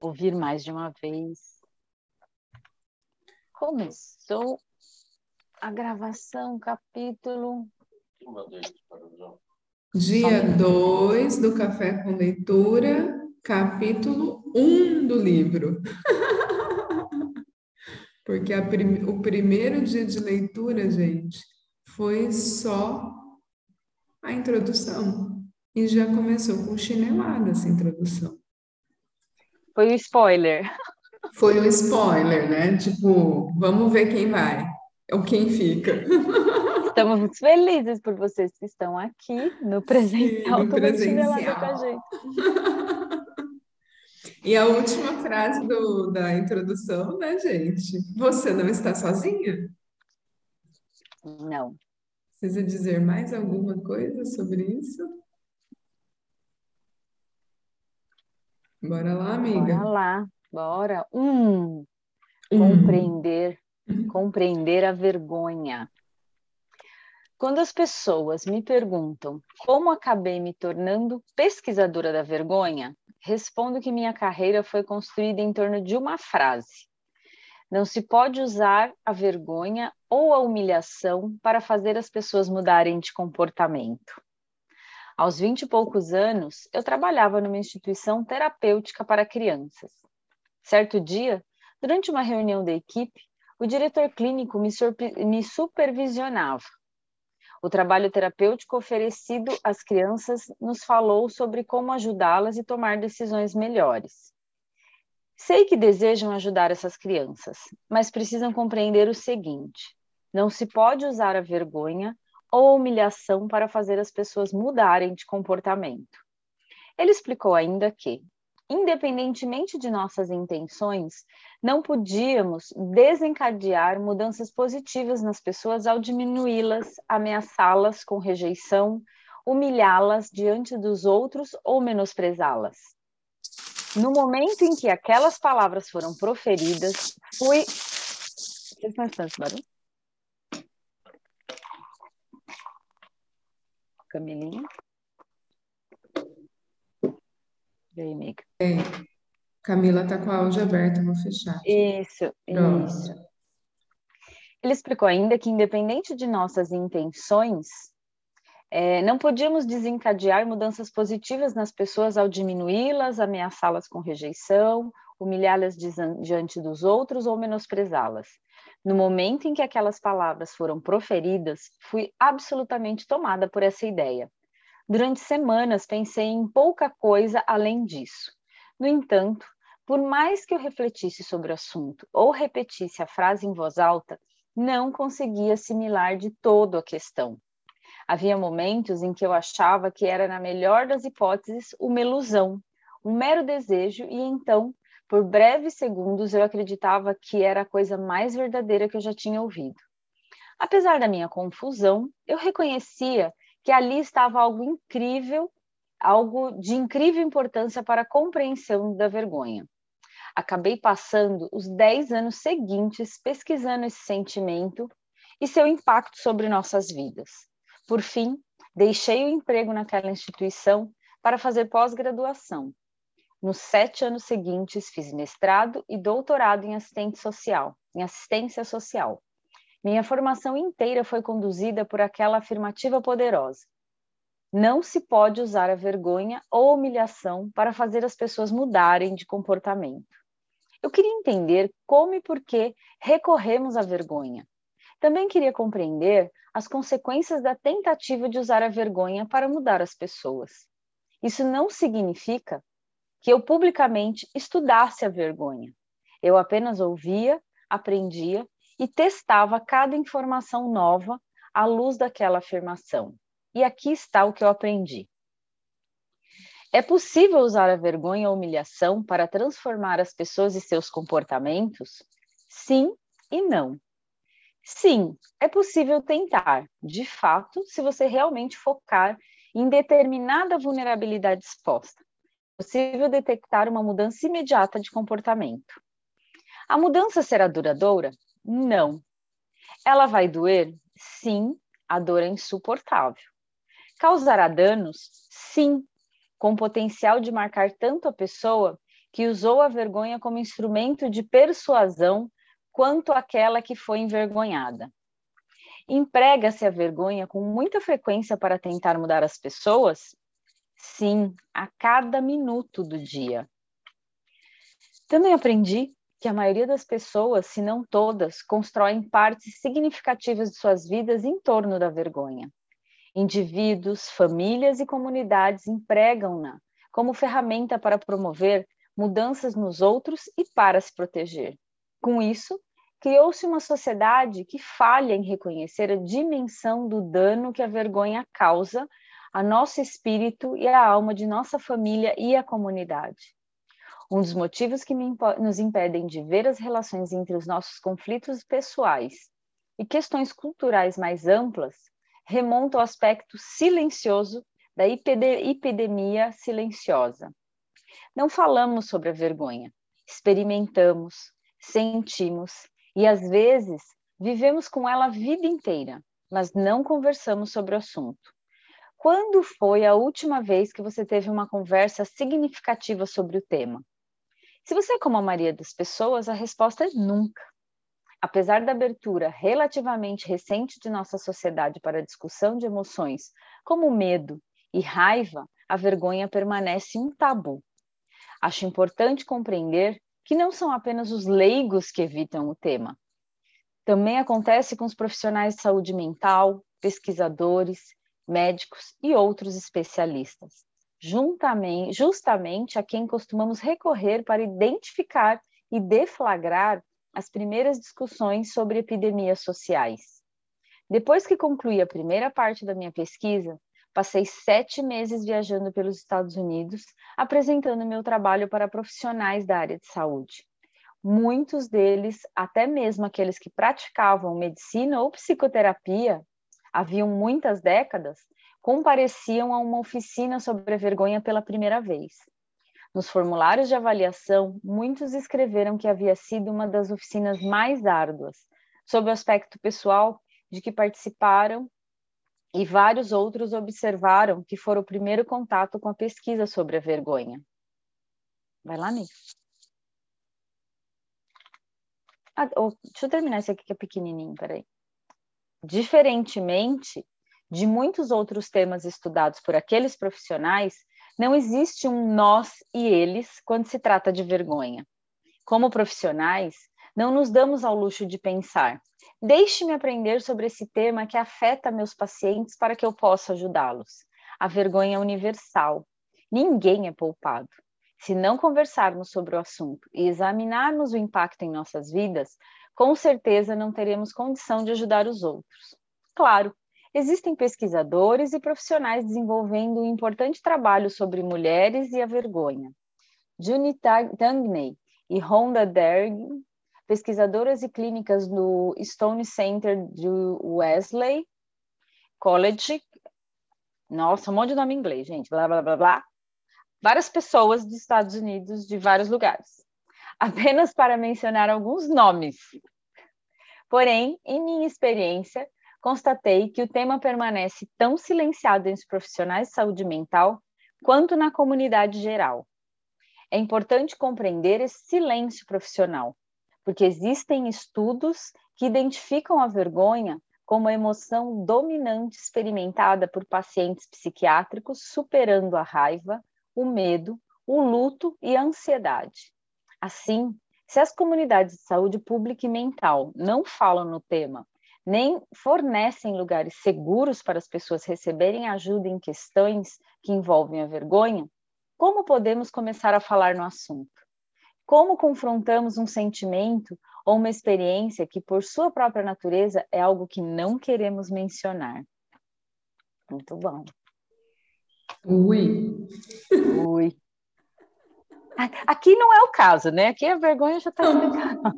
ouvir mais de uma vez. Começou a gravação, capítulo. Dia 2 do Café com Leitura, capítulo 1 um do livro. Porque prim... o primeiro dia de leitura, gente, foi só a introdução. E já começou com chinelada essa introdução. Foi o spoiler. Foi o spoiler, né? Tipo, vamos ver quem vai ou quem fica. Estamos muito felizes por vocês que estão aqui no presencial, Sim, no presencial. com a gente. E a última frase do, da introdução, né, gente? Você não está sozinha? Não. Precisa dizer mais alguma coisa sobre isso? Bora lá, amiga. Bora lá, bora. Hum, compreender, hum. compreender a vergonha. Quando as pessoas me perguntam como acabei me tornando pesquisadora da vergonha, respondo que minha carreira foi construída em torno de uma frase. Não se pode usar a vergonha ou a humilhação para fazer as pessoas mudarem de comportamento. Aos vinte e poucos anos, eu trabalhava numa instituição terapêutica para crianças. Certo dia, durante uma reunião da equipe, o diretor clínico me, me supervisionava. O trabalho terapêutico oferecido às crianças nos falou sobre como ajudá-las e tomar decisões melhores. Sei que desejam ajudar essas crianças, mas precisam compreender o seguinte: não se pode usar a vergonha ou humilhação para fazer as pessoas mudarem de comportamento. Ele explicou ainda que, independentemente de nossas intenções, não podíamos desencadear mudanças positivas nas pessoas ao diminuí-las, ameaçá-las com rejeição, humilhá-las diante dos outros ou menosprezá-las. No momento em que aquelas palavras foram proferidas, fui. Vocês estão esse barulho? Camilinha. E aí, amiga? É. Camila tá com a áudio aberta, vou fechar. Isso, Pronto. isso. Ele explicou ainda que, independente de nossas intenções, é, não podíamos desencadear mudanças positivas nas pessoas ao diminuí-las, ameaçá-las com rejeição, humilhá-las diante dos outros ou menosprezá-las. No momento em que aquelas palavras foram proferidas, fui absolutamente tomada por essa ideia. Durante semanas pensei em pouca coisa além disso. No entanto, por mais que eu refletisse sobre o assunto ou repetisse a frase em voz alta, não conseguia assimilar de todo a questão. Havia momentos em que eu achava que era, na melhor das hipóteses, uma ilusão, um mero desejo, e então por breves segundos eu acreditava que era a coisa mais verdadeira que eu já tinha ouvido. Apesar da minha confusão, eu reconhecia que ali estava algo incrível, algo de incrível importância para a compreensão da vergonha. Acabei passando os dez anos seguintes pesquisando esse sentimento e seu impacto sobre nossas vidas. Por fim, deixei o emprego naquela instituição para fazer pós-graduação nos sete anos seguintes, fiz mestrado e doutorado em assistente social, em assistência social. Minha formação inteira foi conduzida por aquela afirmativa poderosa. Não se pode usar a vergonha ou humilhação para fazer as pessoas mudarem de comportamento. Eu queria entender como e por que recorremos à vergonha. Também queria compreender as consequências da tentativa de usar a vergonha para mudar as pessoas. Isso não significa que eu publicamente estudasse a vergonha. Eu apenas ouvia, aprendia e testava cada informação nova à luz daquela afirmação. E aqui está o que eu aprendi. É possível usar a vergonha ou humilhação para transformar as pessoas e seus comportamentos? Sim e não. Sim, é possível tentar, de fato, se você realmente focar em determinada vulnerabilidade exposta possível detectar uma mudança imediata de comportamento. A mudança será duradoura? Não. Ela vai doer? Sim, a dor é insuportável. Causará danos? Sim, com potencial de marcar tanto a pessoa que usou a vergonha como instrumento de persuasão quanto àquela que foi envergonhada. Emprega-se a vergonha com muita frequência para tentar mudar as pessoas? Sim, a cada minuto do dia. Também aprendi que a maioria das pessoas, se não todas, constroem partes significativas de suas vidas em torno da vergonha. Indivíduos, famílias e comunidades empregam-na como ferramenta para promover mudanças nos outros e para se proteger. Com isso, criou-se uma sociedade que falha em reconhecer a dimensão do dano que a vergonha causa a nosso espírito e a alma de nossa família e a comunidade. Um dos motivos que nos impedem de ver as relações entre os nossos conflitos pessoais e questões culturais mais amplas remonta ao aspecto silencioso da epidemia silenciosa. Não falamos sobre a vergonha, experimentamos, sentimos e às vezes vivemos com ela a vida inteira, mas não conversamos sobre o assunto. Quando foi a última vez que você teve uma conversa significativa sobre o tema? Se você é como a maioria das pessoas, a resposta é nunca. Apesar da abertura relativamente recente de nossa sociedade para a discussão de emoções como medo e raiva, a vergonha permanece um tabu. Acho importante compreender que não são apenas os leigos que evitam o tema. Também acontece com os profissionais de saúde mental, pesquisadores, médicos e outros especialistas justamente a quem costumamos recorrer para identificar e deflagrar as primeiras discussões sobre epidemias sociais. Depois que concluí a primeira parte da minha pesquisa, passei sete meses viajando pelos Estados Unidos, apresentando meu trabalho para profissionais da área de saúde. Muitos deles, até mesmo aqueles que praticavam medicina ou psicoterapia, haviam muitas décadas, compareciam a uma oficina sobre a vergonha pela primeira vez. Nos formulários de avaliação, muitos escreveram que havia sido uma das oficinas mais árduas, sob o aspecto pessoal de que participaram, e vários outros observaram que foi o primeiro contato com a pesquisa sobre a vergonha. Vai lá, Nick. Ah, oh, deixa eu terminar esse aqui que é pequenininho, peraí. Diferentemente de muitos outros temas estudados por aqueles profissionais, não existe um nós e eles quando se trata de vergonha. Como profissionais, não nos damos ao luxo de pensar. Deixe-me aprender sobre esse tema que afeta meus pacientes para que eu possa ajudá-los. A vergonha é universal. Ninguém é poupado. Se não conversarmos sobre o assunto e examinarmos o impacto em nossas vidas, com certeza não teremos condição de ajudar os outros. Claro, existem pesquisadores e profissionais desenvolvendo um importante trabalho sobre mulheres e a vergonha. Junie Tangney e Rhonda Derg, pesquisadoras e clínicas do Stone Center do Wesley College. Nossa, um monte de nome em inglês, gente. Blá, blá, blá, blá. Várias pessoas dos Estados Unidos, de vários lugares. Apenas para mencionar alguns nomes. Porém, em minha experiência, constatei que o tema permanece tão silenciado entre os profissionais de saúde mental quanto na comunidade geral. É importante compreender esse silêncio profissional, porque existem estudos que identificam a vergonha como a emoção dominante experimentada por pacientes psiquiátricos, superando a raiva, o medo, o luto e a ansiedade. Assim, se as comunidades de saúde pública e mental não falam no tema nem fornecem lugares seguros para as pessoas receberem ajuda em questões que envolvem a vergonha, como podemos começar a falar no assunto? Como confrontamos um sentimento ou uma experiência que, por sua própria natureza, é algo que não queremos mencionar? Muito bom. Ui. Ui. Aqui não é o caso, né? Aqui a vergonha já está explicada.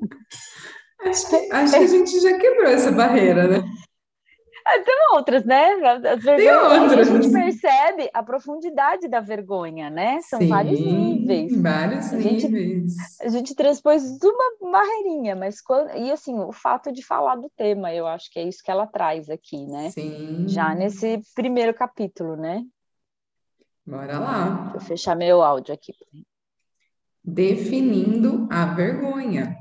Acho que, acho que a gente já quebrou essa barreira, né? Ah, tem outras, né? As Tem outras. A gente percebe a profundidade da vergonha, né? São Sim, vários níveis. Vários a gente, níveis. A gente transpôs uma barreirinha, mas quando, e assim, o fato de falar do tema, eu acho que é isso que ela traz aqui, né? Sim. Já nesse primeiro capítulo, né? Bora lá. Deixa eu fechar meu áudio aqui. Definindo a vergonha.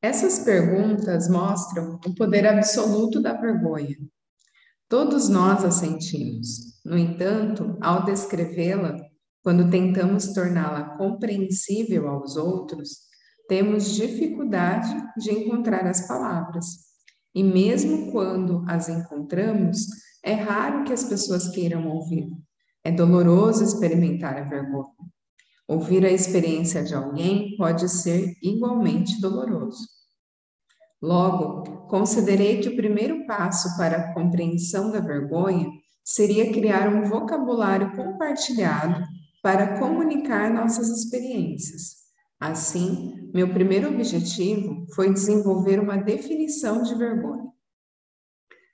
Essas perguntas mostram o poder absoluto da vergonha. Todos nós a sentimos. No entanto, ao descrevê-la, quando tentamos torná-la compreensível aos outros, temos dificuldade de encontrar as palavras. E mesmo quando as encontramos, é raro que as pessoas queiram ouvir. É doloroso experimentar a vergonha. Ouvir a experiência de alguém pode ser igualmente doloroso. Logo, considerei que o primeiro passo para a compreensão da vergonha seria criar um vocabulário compartilhado para comunicar nossas experiências. Assim, meu primeiro objetivo foi desenvolver uma definição de vergonha.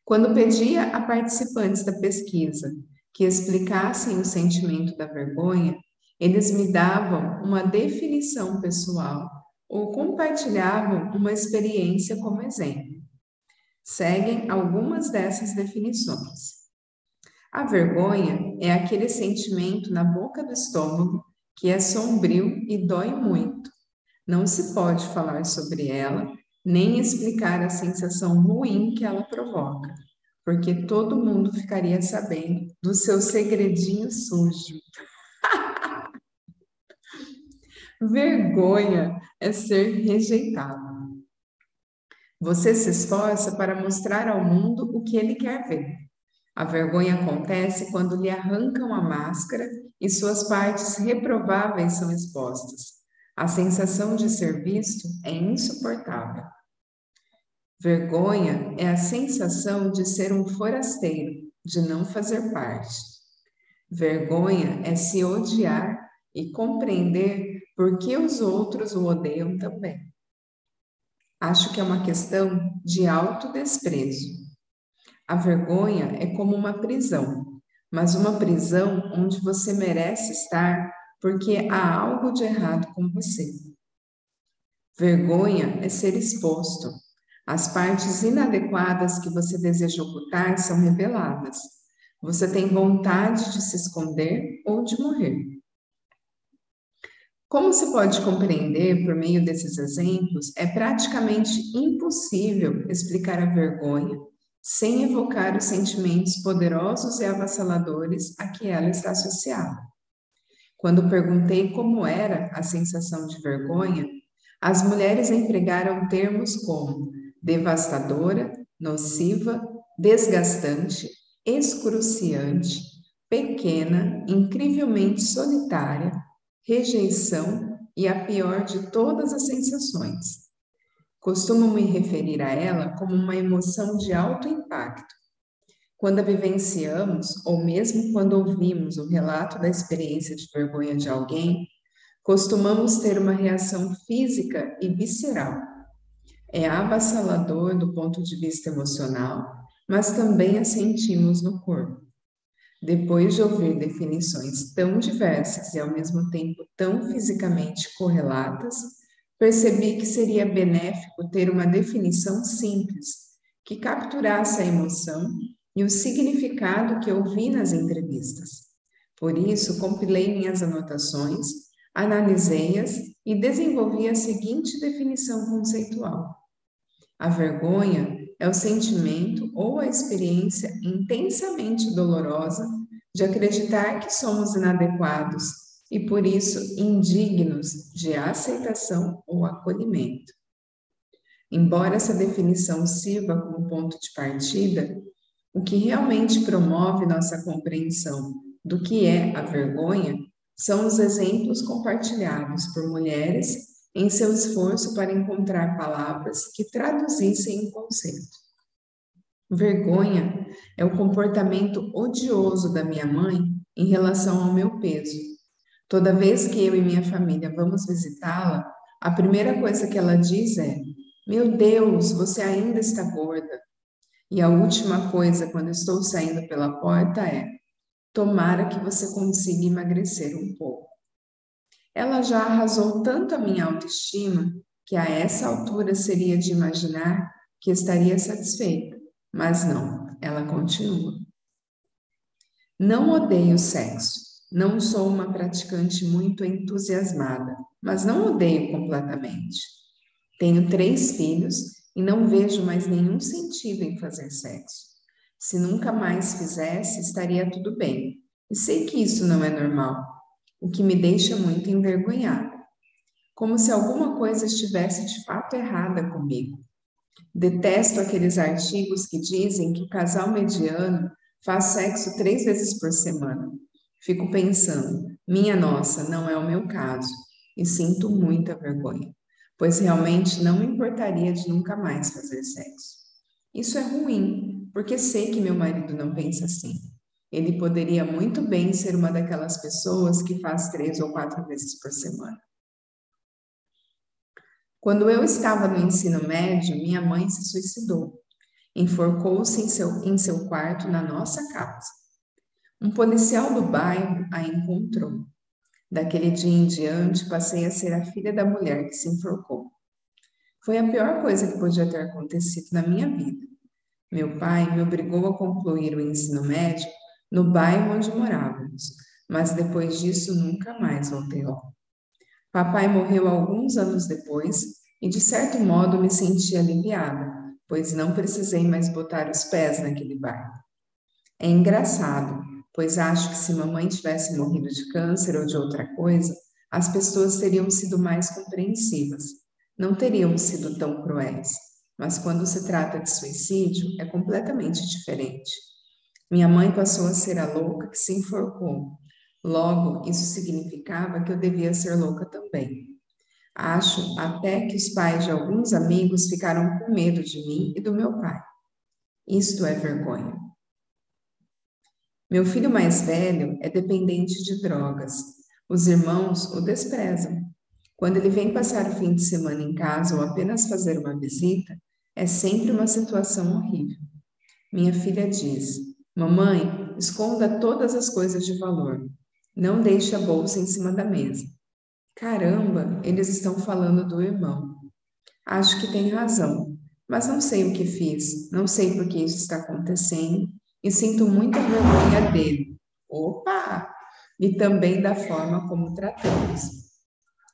Quando pedia a participantes da pesquisa que explicassem o sentimento da vergonha, eles me davam uma definição pessoal ou compartilhavam uma experiência como exemplo. Seguem algumas dessas definições. A vergonha é aquele sentimento na boca do estômago que é sombrio e dói muito. Não se pode falar sobre ela, nem explicar a sensação ruim que ela provoca, porque todo mundo ficaria sabendo do seu segredinho sujo. Vergonha é ser rejeitado. Você se esforça para mostrar ao mundo o que ele quer ver. A vergonha acontece quando lhe arrancam a máscara e suas partes reprováveis são expostas. A sensação de ser visto é insuportável. Vergonha é a sensação de ser um forasteiro, de não fazer parte. Vergonha é se odiar e compreender por que os outros o odeiam também. Acho que é uma questão de autodesprezo. A vergonha é como uma prisão mas uma prisão onde você merece estar porque há algo de errado com você. Vergonha é ser exposto. As partes inadequadas que você deseja ocultar são reveladas. Você tem vontade de se esconder ou de morrer. Como se pode compreender por meio desses exemplos, é praticamente impossível explicar a vergonha sem evocar os sentimentos poderosos e avassaladores a que ela está associada. Quando perguntei como era a sensação de vergonha, as mulheres empregaram termos como devastadora, nociva, desgastante, excruciante, pequena, incrivelmente solitária, rejeição e a pior de todas as sensações. Costumo me referir a ela como uma emoção de alto impacto. Quando a vivenciamos, ou mesmo quando ouvimos o relato da experiência de vergonha de alguém, costumamos ter uma reação física e visceral. É avassalador do ponto de vista emocional, mas também a sentimos no corpo. Depois de ouvir definições tão diversas e ao mesmo tempo tão fisicamente correlatas, percebi que seria benéfico ter uma definição simples, que capturasse a emoção e o significado que eu vi nas entrevistas. Por isso, compilei minhas anotações, analisei-as e desenvolvi a seguinte definição conceitual: A vergonha é o sentimento ou a experiência intensamente dolorosa de acreditar que somos inadequados e por isso indignos de aceitação ou acolhimento. Embora essa definição sirva como ponto de partida, o que realmente promove nossa compreensão do que é a vergonha são os exemplos compartilhados por mulheres em seu esforço para encontrar palavras que traduzissem o conceito. Vergonha é o comportamento odioso da minha mãe em relação ao meu peso Toda vez que eu e minha família vamos visitá-la, a primeira coisa que ela diz é: Meu Deus, você ainda está gorda. E a última coisa quando estou saindo pela porta é: Tomara que você consiga emagrecer um pouco. Ela já arrasou tanto a minha autoestima que a essa altura seria de imaginar que estaria satisfeita, mas não, ela continua. Não odeio sexo, Não sou uma praticante muito entusiasmada, mas não odeio completamente. Tenho três filhos e não vejo mais nenhum sentido em fazer sexo. Se nunca mais fizesse, estaria tudo bem. E sei que isso não é normal, o que me deixa muito envergonhada. Como se alguma coisa estivesse de fato errada comigo. Detesto aqueles artigos que dizem que o casal mediano faz sexo três vezes por semana. Fico pensando, minha nossa, não é o meu caso, e sinto muita vergonha, pois realmente não me importaria de nunca mais fazer sexo. Isso é ruim, porque sei que meu marido não pensa assim. Ele poderia muito bem ser uma daquelas pessoas que faz três ou quatro vezes por semana. Quando eu estava no ensino médio, minha mãe se suicidou. Enforcou-se em seu, em seu quarto na nossa casa. Um policial do bairro a encontrou. Daquele dia em diante, passei a ser a filha da mulher que se enforcou. Foi a pior coisa que podia ter acontecido na minha vida. Meu pai me obrigou a concluir o ensino médio no bairro onde morávamos, mas depois disso nunca mais voltei lá. Papai morreu alguns anos depois e, de certo modo, me senti aliviada, pois não precisei mais botar os pés naquele bairro. É engraçado, pois acho que se mamãe tivesse morrido de câncer ou de outra coisa, as pessoas teriam sido mais compreensivas, não teriam sido tão cruéis. Mas quando se trata de suicídio, é completamente diferente. Minha mãe passou a ser a louca que se enforcou, Logo, isso significava que eu devia ser louca também. Acho até que os pais de alguns amigos ficaram com medo de mim e do meu pai. Isto é vergonha. Meu filho mais velho é dependente de drogas. Os irmãos o desprezam. Quando ele vem passar o fim de semana em casa ou apenas fazer uma visita, é sempre uma situação horrível. Minha filha diz: Mamãe, esconda todas as coisas de valor. Não deixe a bolsa em cima da mesa. Caramba, eles estão falando do irmão. Acho que tem razão, mas não sei o que fiz, não sei por que isso está acontecendo e sinto muita vergonha dele. Opa! E também da forma como tratamos.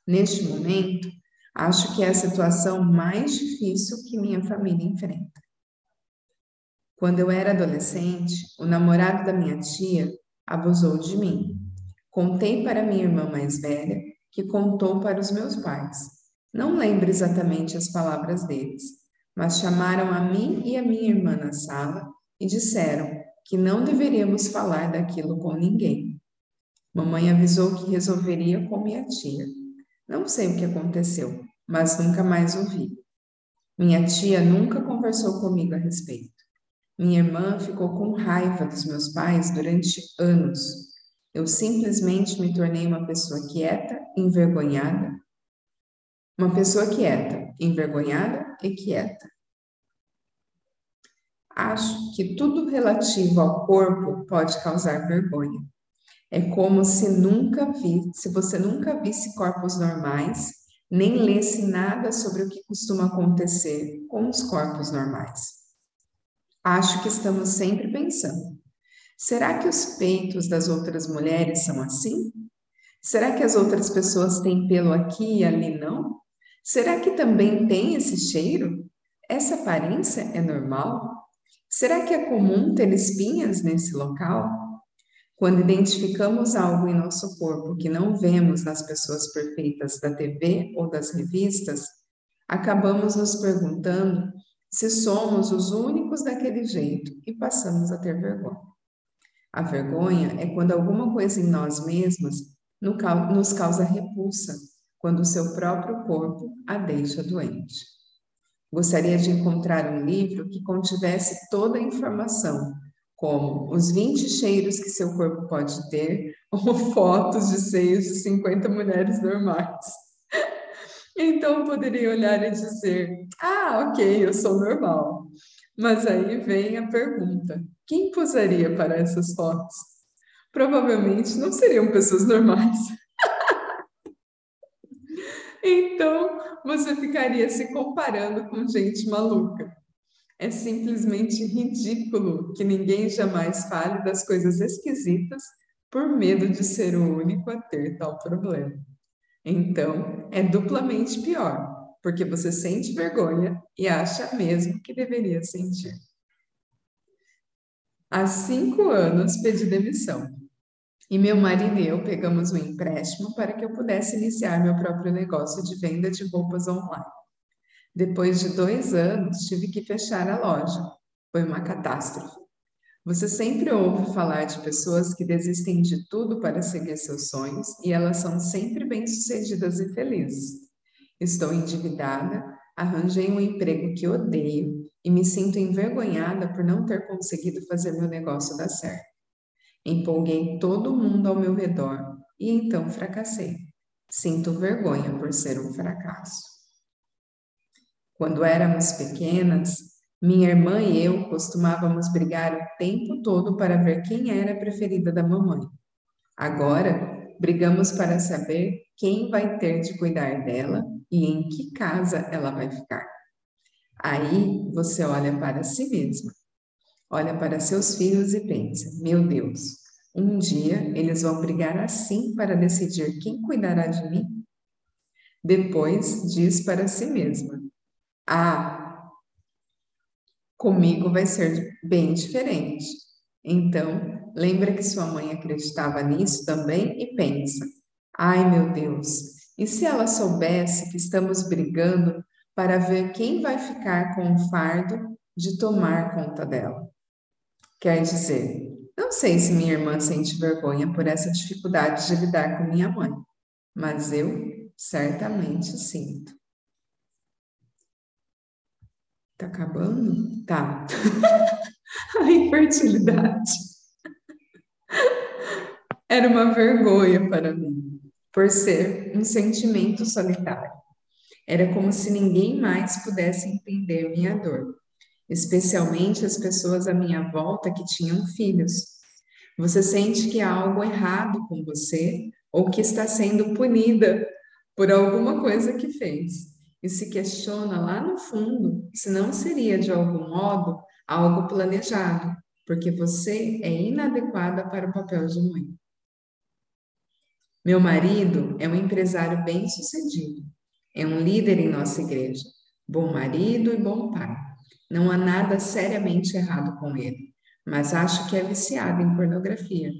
Neste momento, acho que é a situação mais difícil que minha família enfrenta. Quando eu era adolescente, o namorado da minha tia abusou de mim. Contei para minha irmã mais velha, que contou para os meus pais. Não lembro exatamente as palavras deles, mas chamaram a mim e a minha irmã na sala e disseram que não deveríamos falar daquilo com ninguém. Mamãe avisou que resolveria com minha tia. Não sei o que aconteceu, mas nunca mais ouvi. Minha tia nunca conversou comigo a respeito. Minha irmã ficou com raiva dos meus pais durante anos eu simplesmente me tornei uma pessoa quieta, envergonhada. Uma pessoa quieta, envergonhada e quieta. Acho que tudo relativo ao corpo pode causar vergonha. É como se nunca vi, se você nunca visse corpos normais, nem lesse nada sobre o que costuma acontecer com os corpos normais. Acho que estamos sempre pensando: Será que os peitos das outras mulheres são assim? Será que as outras pessoas têm pelo aqui e ali não? Será que também tem esse cheiro? Essa aparência é normal? Será que é comum ter espinhas nesse local? Quando identificamos algo em nosso corpo que não vemos nas pessoas perfeitas da TV ou das revistas, acabamos nos perguntando se somos os únicos daquele jeito e passamos a ter vergonha. A vergonha é quando alguma coisa em nós mesmos nos causa repulsa, quando o seu próprio corpo a deixa doente. Gostaria de encontrar um livro que contivesse toda a informação, como os 20 cheiros que seu corpo pode ter, ou fotos de seios de 50 mulheres normais. Então poderia olhar e dizer: Ah, ok, eu sou normal. Mas aí vem a pergunta: quem posaria para essas fotos? Provavelmente não seriam pessoas normais. então, você ficaria se comparando com gente maluca. É simplesmente ridículo que ninguém jamais fale das coisas esquisitas por medo de ser o único a ter tal problema. Então, é duplamente pior, porque você sente vergonha e acha mesmo que deveria sentir. Há cinco anos pedi demissão. E meu marido e eu pegamos um empréstimo para que eu pudesse iniciar meu próprio negócio de venda de roupas online. Depois de dois anos, tive que fechar a loja. Foi uma catástrofe. Você sempre ouve falar de pessoas que desistem de tudo para seguir seus sonhos e elas são sempre bem-sucedidas e felizes. Estou endividada, arranjei um emprego que odeio e me sinto envergonhada por não ter conseguido fazer meu negócio dar certo. Empolguei todo mundo ao meu redor e então fracassei. Sinto vergonha por ser um fracasso. Quando éramos pequenas, minha irmã e eu costumávamos brigar o tempo todo para ver quem era a preferida da mamãe. Agora, brigamos para saber quem vai ter de cuidar dela e em que casa ela vai ficar. Aí você olha para si mesma, olha para seus filhos e pensa: meu Deus, um dia eles vão brigar assim para decidir quem cuidará de mim? Depois diz para si mesma: ah, Comigo vai ser bem diferente. Então, lembra que sua mãe acreditava nisso também e pensa: ai meu Deus, e se ela soubesse que estamos brigando para ver quem vai ficar com o fardo de tomar conta dela? Quer dizer, não sei se minha irmã sente vergonha por essa dificuldade de lidar com minha mãe, mas eu certamente sinto. Tá acabando? Tá. a infertilidade era uma vergonha para mim, por ser um sentimento solitário. Era como se ninguém mais pudesse entender minha dor, especialmente as pessoas à minha volta que tinham filhos. Você sente que há algo errado com você ou que está sendo punida por alguma coisa que fez e se questiona lá no fundo se não seria de algum modo algo planejado, porque você é inadequada para o papel de mãe. Meu marido é um empresário bem-sucedido, é um líder em nossa igreja, bom marido e bom pai. Não há nada seriamente errado com ele, mas acho que é viciado em pornografia.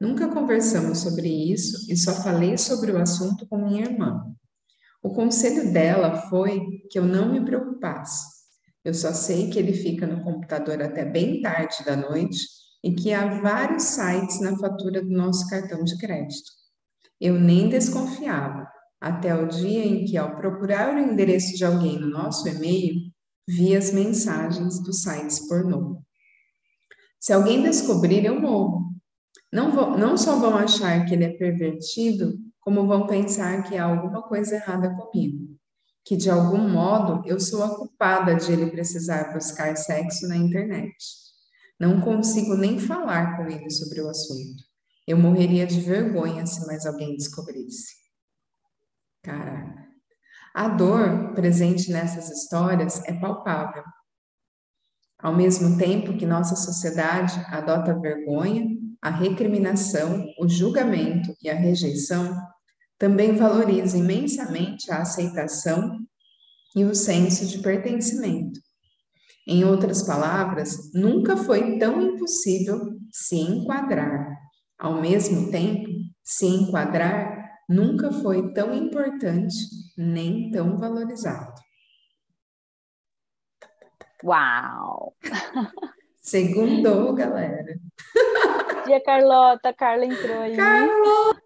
Nunca conversamos sobre isso e só falei sobre o assunto com minha irmã. O conselho dela foi que eu não me preocupasse. Eu só sei que ele fica no computador até bem tarde da noite e que há vários sites na fatura do nosso cartão de crédito. Eu nem desconfiava, até o dia em que, ao procurar o endereço de alguém no nosso e-mail, vi as mensagens dos sites pornô. Se alguém descobrir, eu morro. Não, vou, não só vão achar que ele é pervertido, como vão pensar que há alguma coisa errada comigo, que de algum modo eu sou a culpada de ele precisar buscar sexo na internet. Não consigo nem falar com ele sobre o assunto. Eu morreria de vergonha se mais alguém descobrisse. Caraca. A dor presente nessas histórias é palpável. Ao mesmo tempo que nossa sociedade adota a vergonha, a recriminação, o julgamento e a rejeição, também valoriza imensamente a aceitação e o senso de pertencimento. Em outras palavras, nunca foi tão impossível se enquadrar. Ao mesmo tempo, se enquadrar nunca foi tão importante nem tão valorizado. Uau! Segundou, galera. Dia, Carlota. Carla entrou aí. Carlota!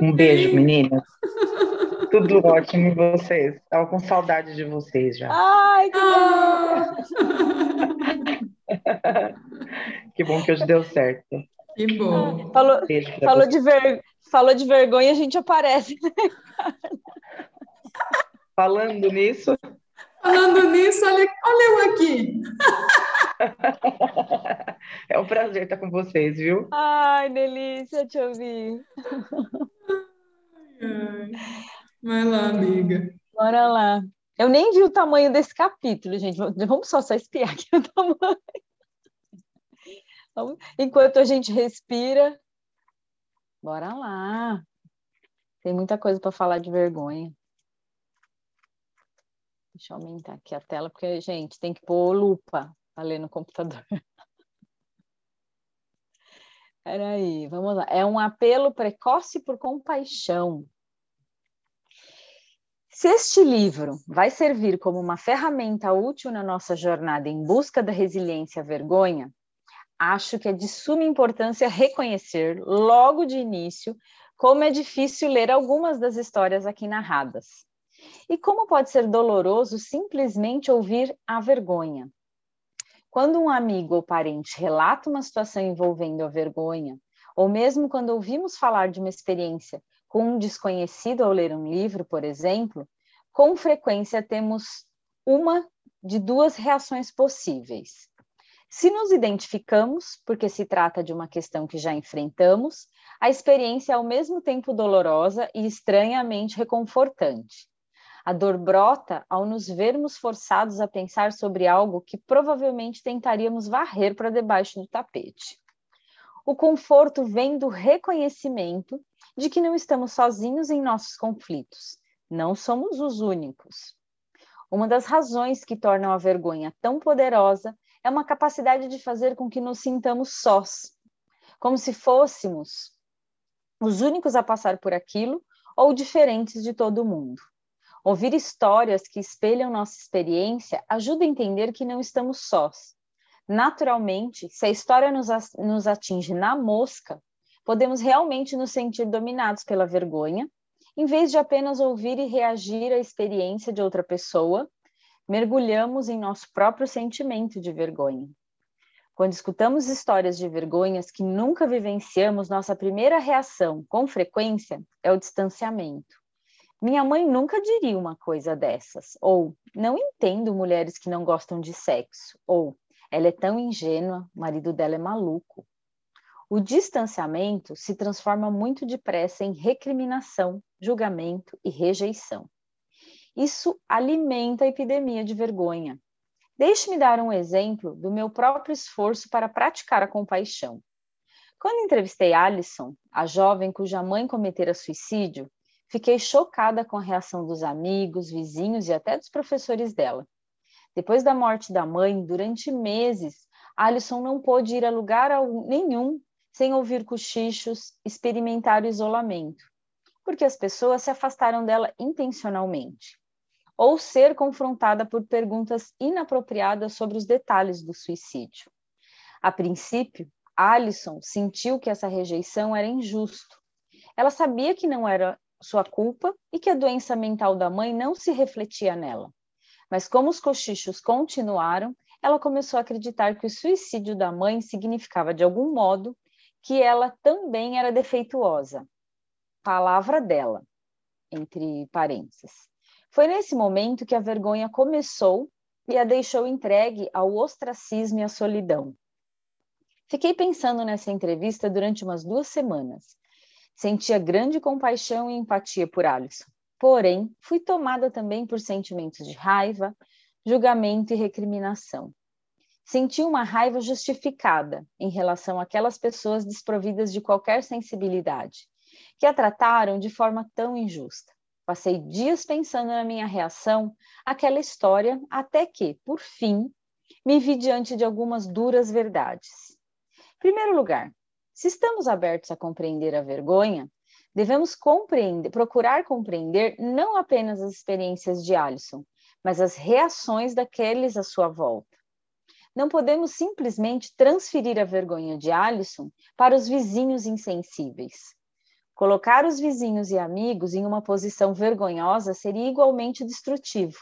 Um beijo, meninas. Tudo ótimo em vocês. Estava com saudade de vocês já. Ai, que ah. Que bom que hoje deu certo. Que bom. Falou, falou, de, ver, falou de vergonha, a gente aparece. Né, Falando nisso. Falando nisso, olha, olha eu aqui. É um prazer estar com vocês, viu? Ai, delícia te ouvir. Vai lá, amiga. Bora lá. Eu nem vi o tamanho desse capítulo, gente. Vamos só, só espiar aqui o tamanho. Enquanto a gente respira, bora lá. Tem muita coisa para falar de vergonha. Deixa eu aumentar aqui a tela, porque, gente, tem que pôr lupa para ler no computador. Peraí, vamos lá. É um apelo precoce por compaixão. Se este livro vai servir como uma ferramenta útil na nossa jornada em busca da resiliência à vergonha, acho que é de suma importância reconhecer, logo de início, como é difícil ler algumas das histórias aqui narradas. E como pode ser doloroso simplesmente ouvir a vergonha. Quando um amigo ou parente relata uma situação envolvendo a vergonha, ou mesmo quando ouvimos falar de uma experiência com um desconhecido ao ler um livro, por exemplo, com frequência temos uma de duas reações possíveis. Se nos identificamos, porque se trata de uma questão que já enfrentamos, a experiência é ao mesmo tempo dolorosa e estranhamente reconfortante. A dor brota ao nos vermos forçados a pensar sobre algo que provavelmente tentaríamos varrer para debaixo do tapete. O conforto vem do reconhecimento de que não estamos sozinhos em nossos conflitos, não somos os únicos. Uma das razões que tornam a vergonha tão poderosa é uma capacidade de fazer com que nos sintamos sós, como se fôssemos os únicos a passar por aquilo ou diferentes de todo mundo. Ouvir histórias que espelham nossa experiência ajuda a entender que não estamos sós. Naturalmente, se a história nos, atinge na mosca, podemos realmente nos sentir dominados pela vergonha em vez de apenas ouvir e reagir à experiência de outra pessoa, mergulhamos em nosso próprio sentimento de vergonha. Quando escutamos histórias de vergonhas que nunca vivenciamos, nossa primeira reação, com frequência, é o distanciamento. Minha mãe nunca diria uma coisa dessas, ou não entendo mulheres que não gostam de sexo, ou ela é tão ingênua, o marido dela é maluco. O distanciamento se transforma muito depressa em recriminação, julgamento e rejeição. Isso alimenta a epidemia de vergonha. Deixe-me dar um exemplo do meu próprio esforço para praticar a compaixão. Quando entrevistei Alison, a jovem cuja mãe cometera suicídio, fiquei chocada com a reação dos amigos, vizinhos e até dos professores dela. Depois da morte da mãe, durante meses, Alison não pôde ir a lugar nenhum sem ouvir cochichos, experimentar o isolamento, porque as pessoas se afastaram dela intencionalmente, ou ser confrontada por perguntas inapropriadas sobre os detalhes do suicídio. A princípio, Alison sentiu que essa rejeição era injusto. Ela sabia que não era sua culpa e que a doença mental da mãe não se refletia nela. Mas como os cochichos continuaram, ela começou a acreditar que o suicídio da mãe significava, de algum modo, que ela também era defeituosa. Palavra dela, entre parênteses. Foi nesse momento que a vergonha começou e a deixou entregue ao ostracismo e à solidão. Fiquei pensando nessa entrevista durante umas duas semanas. Sentia grande compaixão e empatia por Alison. Porém, fui tomada também por sentimentos de raiva, julgamento e recriminação. Senti uma raiva justificada em relação àquelas pessoas desprovidas de qualquer sensibilidade, que a trataram de forma tão injusta. Passei dias pensando na minha reação àquela história, até que, por fim, me vi diante de algumas duras verdades. Em primeiro lugar, se estamos abertos a compreender a vergonha, devemos compreender, procurar compreender não apenas as experiências de Alison, mas as reações daqueles à sua volta. Não podemos simplesmente transferir a vergonha de Alison para os vizinhos insensíveis. Colocar os vizinhos e amigos em uma posição vergonhosa seria igualmente destrutivo.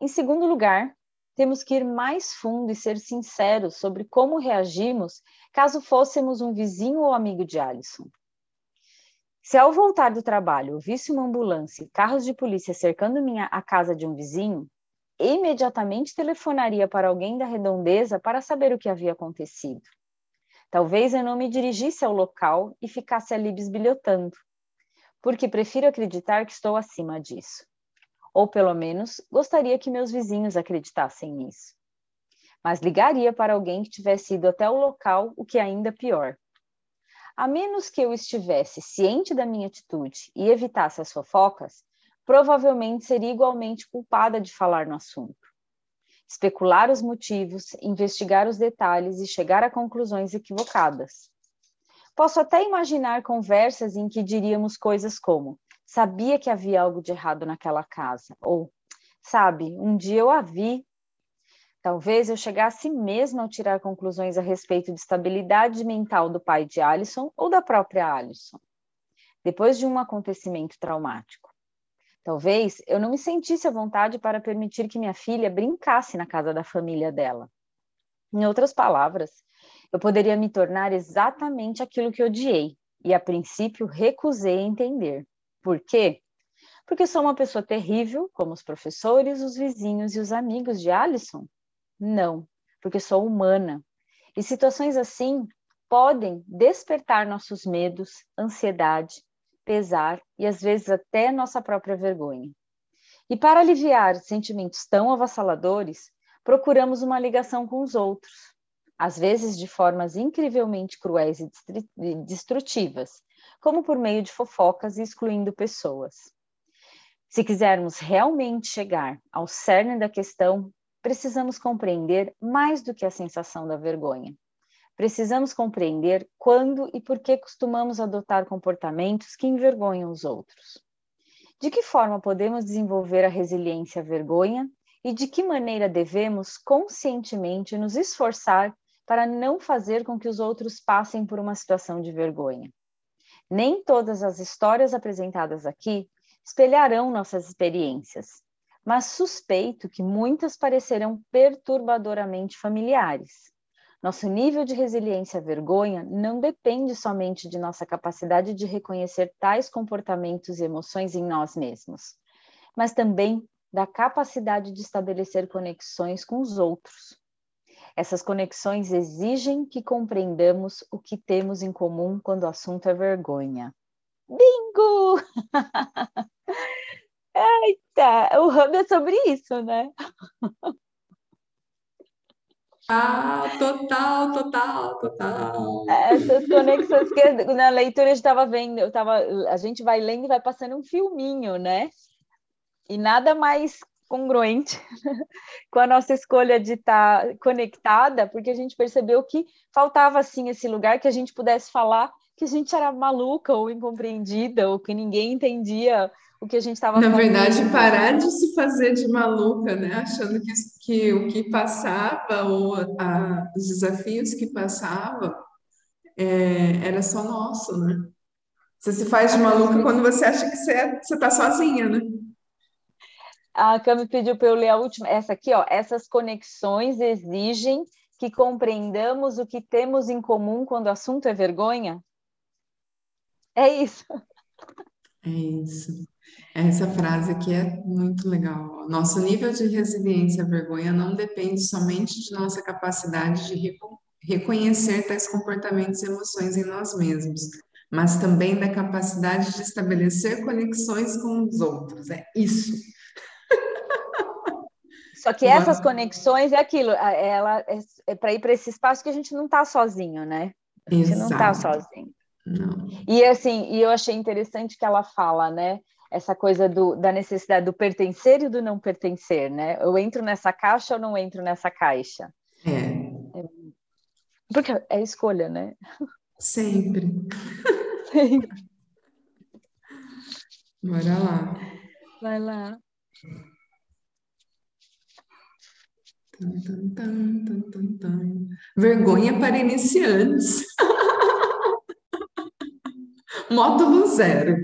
Em segundo lugar, temos que ir mais fundo e ser sinceros sobre como reagimos caso fôssemos um vizinho ou amigo de Alison. Se ao voltar do trabalho visse uma ambulância e carros de polícia cercando minha, a casa de um vizinho, imediatamente telefonaria para alguém da redondeza para saber o que havia acontecido. Talvez eu não me dirigisse ao local e ficasse ali bisbilhotando, porque prefiro acreditar que estou acima disso. Ou pelo menos gostaria que meus vizinhos acreditassem nisso. Mas ligaria para alguém que tivesse ido até o local, o que é ainda pior. A menos que eu estivesse ciente da minha atitude e evitasse as fofocas, provavelmente seria igualmente culpada de falar no assunto. Especular os motivos, investigar os detalhes e chegar a conclusões equivocadas. Posso até imaginar conversas em que diríamos coisas como: sabia que havia algo de errado naquela casa, ou sabe, um dia eu a vi. Talvez eu chegasse mesmo a tirar conclusões a respeito de estabilidade mental do pai de Alison ou da própria Alison, depois de um acontecimento traumático. Talvez eu não me sentisse à vontade para permitir que minha filha brincasse na casa da família dela. Em outras palavras, eu poderia me tornar exatamente aquilo que odiei e, a princípio, recusei entender. Por quê? Porque sou uma pessoa terrível, como os professores, os vizinhos e os amigos de Alison? Não, porque sou humana. E situações assim podem despertar nossos medos, ansiedade, pesar e às vezes até nossa própria vergonha. E para aliviar sentimentos tão avassaladores, procuramos uma ligação com os outros, às vezes de formas incrivelmente cruéis e destrutivas, como por meio de fofocas e excluindo pessoas. Se quisermos realmente chegar ao cerne da questão, precisamos compreender mais do que a sensação da vergonha. Precisamos compreender quando e por que costumamos adotar comportamentos que envergonham os outros. De que forma podemos desenvolver a resiliência à vergonha e de que maneira devemos conscientemente nos esforçar para não fazer com que os outros passem por uma situação de vergonha. Nem todas as histórias apresentadas aqui espelharão nossas experiências, mas suspeito que muitas parecerão perturbadoramente familiares. Nosso nível de resiliência à vergonha não depende somente de nossa capacidade de reconhecer tais comportamentos e emoções em nós mesmos, mas também da capacidade de estabelecer conexões com os outros. Essas conexões exigem que compreendamos o que temos em comum quando o assunto é vergonha. Bingo! Eita, o hub é sobre isso, né? Ah, total, total, total. Essas conexões que na leitura eu estava vendo, eu tava, a gente vai lendo e vai passando um filminho, né? E nada mais congruente com a nossa escolha de estar tá conectada, porque a gente percebeu que faltava assim esse lugar que a gente pudesse falar que a gente era maluca ou incompreendida ou que ninguém entendia o que a gente estava Na verdade, parar de se fazer de maluca, né? Achando que, que o que passava ou a, os desafios que passava é, era só nosso, né? Você se faz de maluca quando você acha que você está sozinha, né? A Cami pediu para eu ler a última, essa aqui, ó. Essas conexões exigem que compreendamos o que temos em comum quando o assunto é vergonha? É isso. É isso. Essa frase aqui é muito legal. Nosso nível de resiliência à vergonha não depende somente de nossa capacidade de reconhecer tais comportamentos e emoções em nós mesmos, mas também da capacidade de estabelecer conexões com os outros. É isso. Só que essas conexões é aquilo, ela é, é para ir para esse espaço que a gente não está sozinho, né? A gente Exato. não está sozinho. Não. E assim, e eu achei interessante que ela fala, né? essa coisa do, da necessidade do pertencer e do não pertencer, né? Eu entro nessa caixa ou não entro nessa caixa? É. é porque é escolha, né? Sempre. Sempre. Bora lá. Vai lá. Tum, tum, tum, Vergonha para iniciantes. Módulo zero.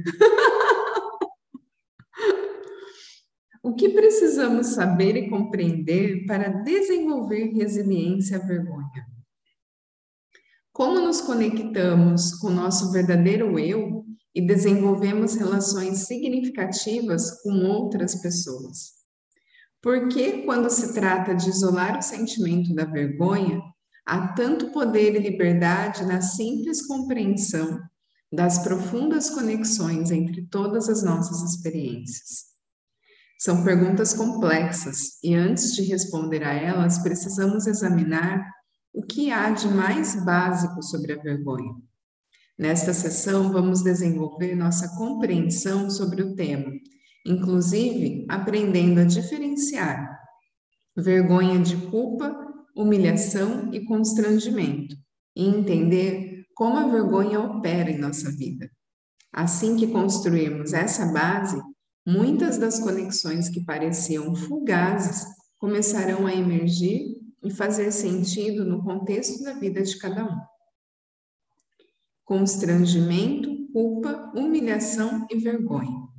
O que precisamos saber e compreender para desenvolver resiliência à vergonha? Como nos conectamos com nosso verdadeiro eu e desenvolvemos relações significativas com outras pessoas? Porque, quando se trata de isolar o sentimento da vergonha, há tanto poder e liberdade na simples compreensão das profundas conexões entre todas as nossas experiências. São perguntas complexas e antes de responder a elas, precisamos examinar o que há de mais básico sobre a vergonha. Nesta sessão, vamos desenvolver nossa compreensão sobre o tema, inclusive aprendendo a diferenciar vergonha de culpa, humilhação e constrangimento, e entender como a vergonha opera em nossa vida. Assim que construirmos essa base, muitas das conexões que pareciam fugazes começarão a emergir e fazer sentido no contexto da vida de cada um. Constrangimento, culpa, humilhação e vergonha.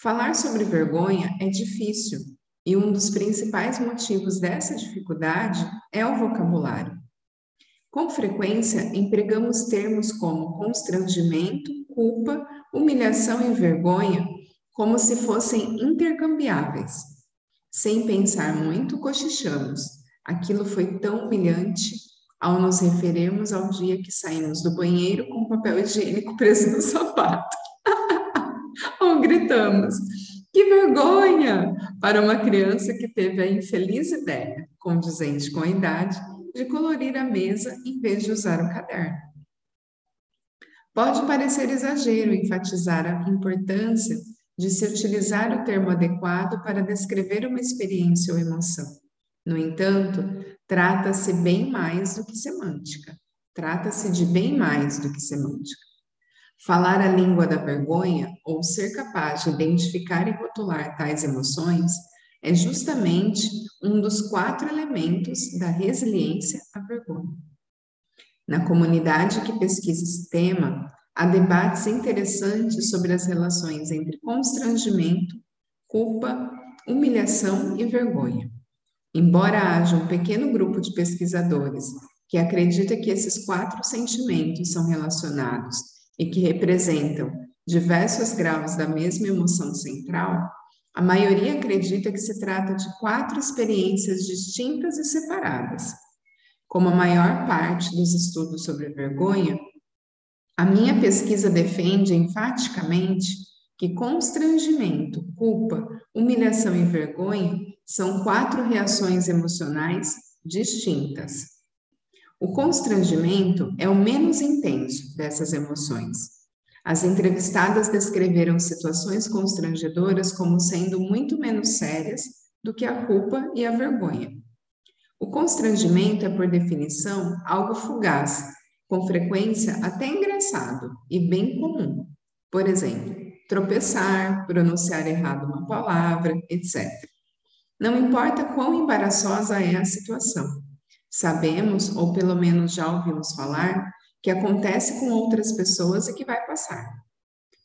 Falar sobre vergonha é difícil e um dos principais motivos dessa dificuldade é o vocabulário. Com frequência, empregamos termos como constrangimento, culpa, humilhação e vergonha como se fossem intercambiáveis. Sem pensar muito, cochichamos. Aquilo foi tão humilhante ao nos referirmos ao dia que saímos do banheiro com papel higiênico preso no sapato. gritamos: Que vergonha! Para uma criança que teve a infeliz ideia, condizente com a idade, de colorir a mesa em vez de usar o caderno. Pode parecer exagero enfatizar a importância de se utilizar o termo adequado para descrever uma experiência ou emoção. No entanto, trata-se bem mais do que semântica. Trata-se de bem mais do que semântica. Falar a língua da vergonha ou ser capaz de identificar e rotular tais emoções é justamente um dos quatro elementos da resiliência à vergonha. Na comunidade que pesquisa esse tema, há debates interessantes sobre as relações entre constrangimento, culpa, humilhação e vergonha. Embora haja um pequeno grupo de pesquisadores que acredita que esses quatro sentimentos são relacionados e que representam diversos graus da mesma emoção central, a maioria acredita que se trata de quatro experiências distintas e separadas, como a maior parte dos estudos sobre vergonha, a minha pesquisa defende enfaticamente que constrangimento, culpa, humilhação e vergonha são quatro reações emocionais distintas. O constrangimento é o menos intenso dessas emoções. As entrevistadas descreveram situações constrangedoras como sendo muito menos sérias do que a culpa e a vergonha. O constrangimento é, por definição, algo fugaz, com frequência até engraçado e bem comum. Por exemplo, tropeçar, pronunciar errado uma palavra, etc. Não importa quão embaraçosa é a situação. Sabemos, ou pelo menos já ouvimos falar, que acontece com outras pessoas e que vai passar.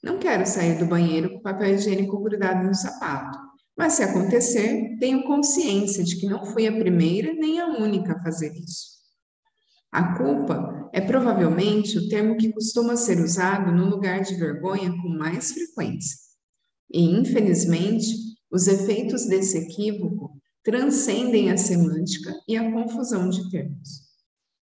Não quero sair do banheiro com papel higiênico grudado no sapato. Mas se acontecer, tenho consciência de que não fui a primeira nem a única a fazer isso. A culpa é provavelmente o termo que costuma ser usado no lugar de vergonha com mais frequência. E, infelizmente, os efeitos desse equívoco transcendem a semântica e a confusão de termos.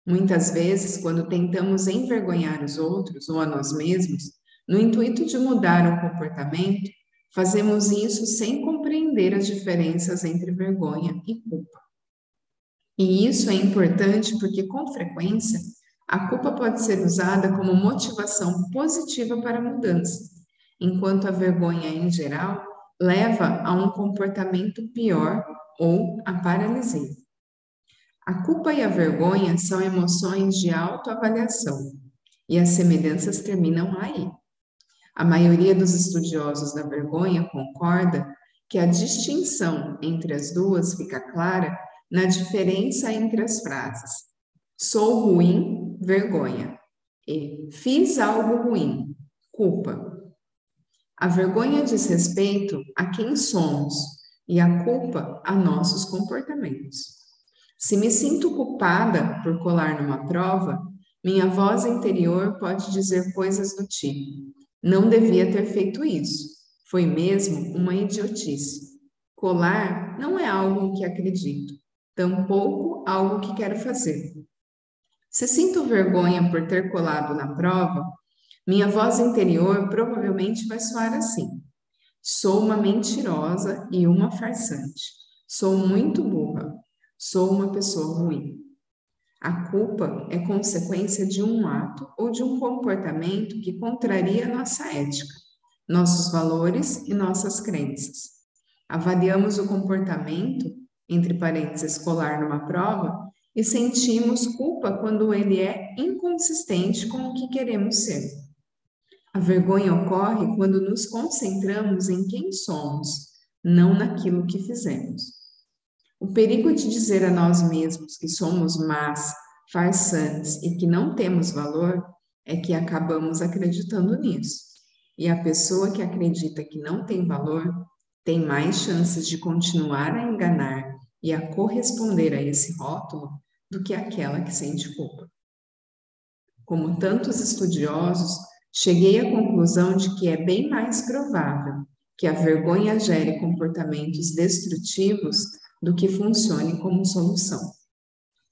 Muitas vezes, quando tentamos envergonhar os outros ou a nós mesmos, no intuito de mudar o comportamento, Fazemos isso sem compreender as diferenças entre vergonha e culpa. E isso é importante porque, com frequência, a culpa pode ser usada como motivação positiva para a mudança, enquanto a vergonha, em geral, leva a um comportamento pior ou a paralisia. A culpa e a vergonha são emoções de autoavaliação, e as semelhanças terminam aí. A maioria dos estudiosos da vergonha concorda que a distinção entre as duas fica clara na diferença entre as frases sou ruim, vergonha, e fiz algo ruim, culpa. A vergonha diz respeito a quem somos e a culpa a nossos comportamentos. Se me sinto culpada por colar numa prova, minha voz interior pode dizer coisas do tipo: não devia ter feito isso. Foi mesmo uma idiotice. Colar não é algo que acredito, tampouco algo que quero fazer. Se sinto vergonha por ter colado na prova, minha voz interior provavelmente vai soar assim: Sou uma mentirosa e uma farsante. Sou muito burra. Sou uma pessoa ruim. A culpa é consequência de um ato ou de um comportamento que contraria nossa ética, nossos valores e nossas crenças. Avaliamos o comportamento, entre parênteses, escolar numa prova, e sentimos culpa quando ele é inconsistente com o que queremos ser. A vergonha ocorre quando nos concentramos em quem somos, não naquilo que fizemos. O perigo de dizer a nós mesmos que somos más, farsantes e que não temos valor é que acabamos acreditando nisso. E a pessoa que acredita que não tem valor tem mais chances de continuar a enganar e a corresponder a esse rótulo do que aquela que sente culpa. Como tantos estudiosos, cheguei à conclusão de que é bem mais provável que a vergonha gere comportamentos destrutivos do que funcione como solução.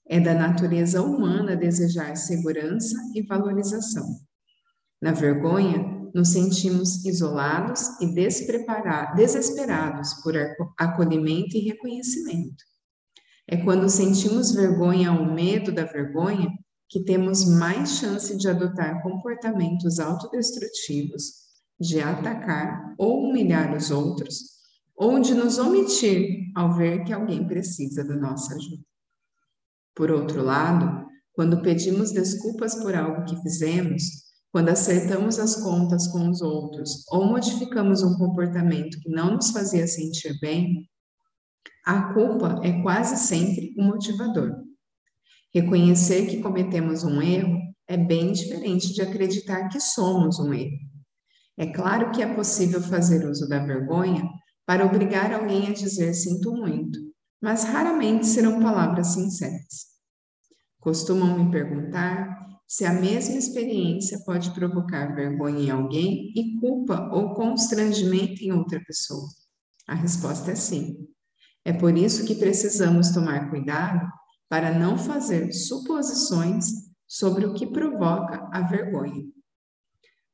É da natureza humana desejar segurança e valorização. Na vergonha, nos sentimos isolados e desesperados por acolhimento e reconhecimento. É quando sentimos vergonha ou medo da vergonha que temos mais chance de adotar comportamentos autodestrutivos, de atacar ou humilhar os outros ou de nos omitir ao ver que alguém precisa da nossa ajuda. Por outro lado, quando pedimos desculpas por algo que fizemos, quando acertamos as contas com os outros ou modificamos um comportamento que não nos fazia sentir bem, a culpa é quase sempre o um motivador. Reconhecer que cometemos um erro é bem diferente de acreditar que somos um erro. É claro que é possível fazer uso da vergonha para obrigar alguém a dizer sinto muito, mas raramente serão palavras sinceras. Costumam me perguntar se a mesma experiência pode provocar vergonha em alguém e culpa ou constrangimento em outra pessoa. A resposta é sim. É por isso que precisamos tomar cuidado para não fazer suposições sobre o que provoca a vergonha.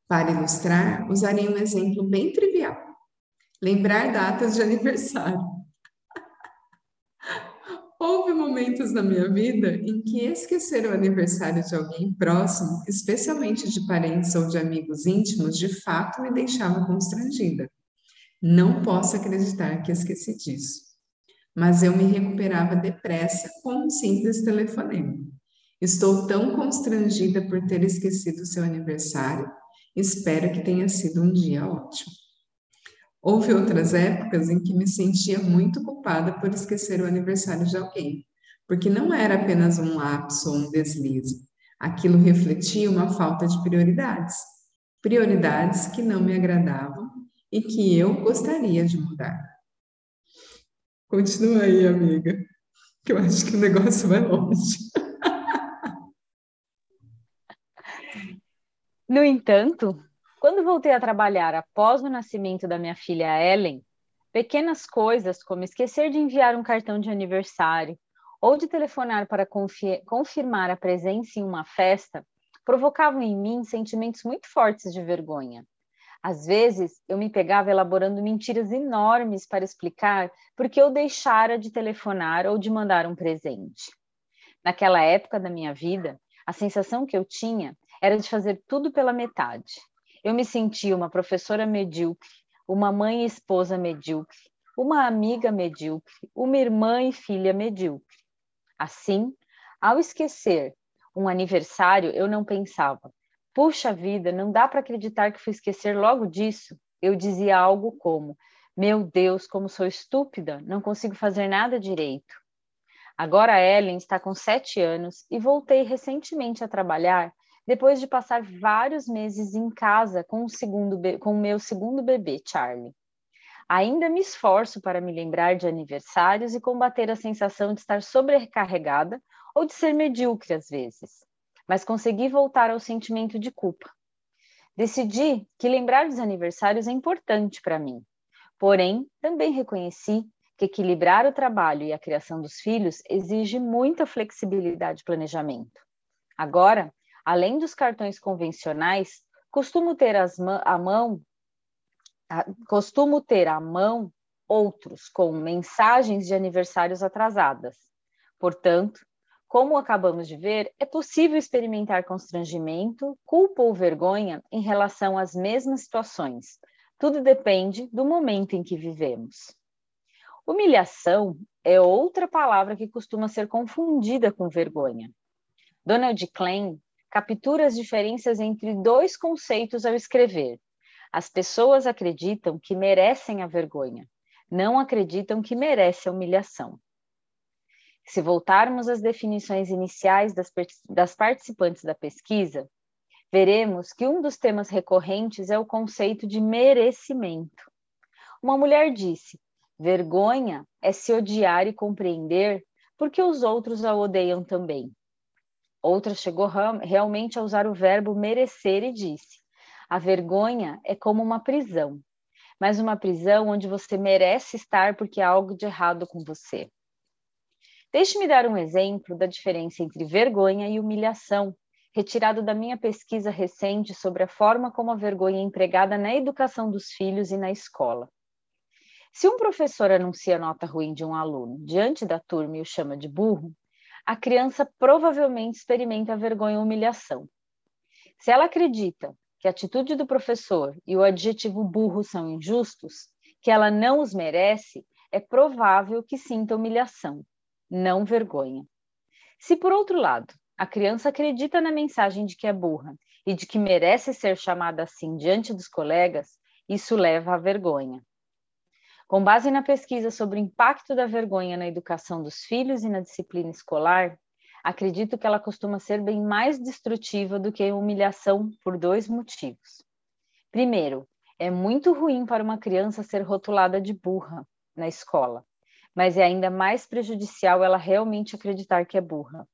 Para ilustrar, usarei um exemplo bem trivial. Lembrar datas de aniversário. Houve momentos na minha vida em que esquecer o aniversário de alguém próximo, especialmente de parentes ou de amigos íntimos, de fato me deixava constrangida. Não posso acreditar que esqueci disso. Mas eu me recuperava depressa com um simples telefonema. Estou tão constrangida por ter esquecido seu aniversário. Espero que tenha sido um dia ótimo. Houve outras épocas em que me sentia muito culpada por esquecer o aniversário de alguém, porque não era apenas um lapso ou um deslize. Aquilo refletia uma falta de prioridades. Prioridades que não me agradavam e que eu gostaria de mudar. Continua aí, amiga, que eu acho que o negócio vai longe. No entanto, quando voltei a trabalhar após o nascimento da minha filha Ellen, pequenas coisas como esquecer de enviar um cartão de aniversário ou de telefonar para confirmar a presença em uma festa provocavam em mim sentimentos muito fortes de vergonha. Às vezes, eu me pegava elaborando mentiras enormes para explicar por que eu deixara de telefonar ou de mandar um presente. Naquela época da minha vida, a sensação que eu tinha era de fazer tudo pela metade. Eu me sentia uma professora medíocre, uma mãe e esposa medíocre, uma amiga medíocre, uma irmã e filha medíocre. Assim, ao esquecer um aniversário, eu não pensava, puxa vida, não dá para acreditar que fui esquecer logo disso. Eu dizia algo como, meu Deus, como sou estúpida, não consigo fazer nada direito. Agora Ellen está com sete anos e voltei recentemente a trabalhar depois de passar vários meses em casa com o, segundo com o meu segundo bebê, Charlie. Ainda me esforço para me lembrar de aniversários e combater a sensação de estar sobrecarregada ou de ser medíocre às vezes, mas consegui voltar ao sentimento de culpa. Decidi que lembrar dos aniversários é importante para mim, porém também reconheci que equilibrar o trabalho e a criação dos filhos exige muita flexibilidade e planejamento. Agora, Além dos cartões convencionais, costumo ter a mão costumo ter à mão outros com mensagens de aniversários atrasadas. Portanto, como acabamos de ver, é possível experimentar constrangimento, culpa ou vergonha em relação às mesmas situações. Tudo depende do momento em que vivemos. Humilhação é outra palavra que costuma ser confundida com vergonha. Donald Klein captura as diferenças entre dois conceitos ao escrever. As pessoas acreditam que merecem a vergonha, não acreditam que merece a humilhação. Se voltarmos às definições iniciais das, das participantes da pesquisa, veremos que um dos temas recorrentes é o conceito de merecimento. Uma mulher disse: vergonha é se odiar e compreender porque os outros a odeiam também. Outra chegou realmente a usar o verbo merecer e disse: a vergonha é como uma prisão, mas uma prisão onde você merece estar porque há algo de errado com você. Deixe-me dar um exemplo da diferença entre vergonha e humilhação, retirado da minha pesquisa recente sobre a forma como a vergonha é empregada na educação dos filhos e na escola. Se um professor anuncia nota ruim de um aluno diante da turma e o chama de burro, a criança provavelmente experimenta vergonha e humilhação. Se ela acredita que a atitude do professor e o adjetivo burro são injustos, que ela não os merece, é provável que sinta humilhação não vergonha. Se, por outro lado, a criança acredita na mensagem de que é burra e de que merece ser chamada assim diante dos colegas, isso leva à vergonha. Com base na pesquisa sobre o impacto da vergonha na educação dos filhos e na disciplina escolar, acredito que ela costuma ser bem mais destrutiva do que a humilhação por dois motivos. Primeiro, é muito ruim para uma criança ser rotulada de burra na escola mas é ainda mais prejudicial ela realmente acreditar que é burra.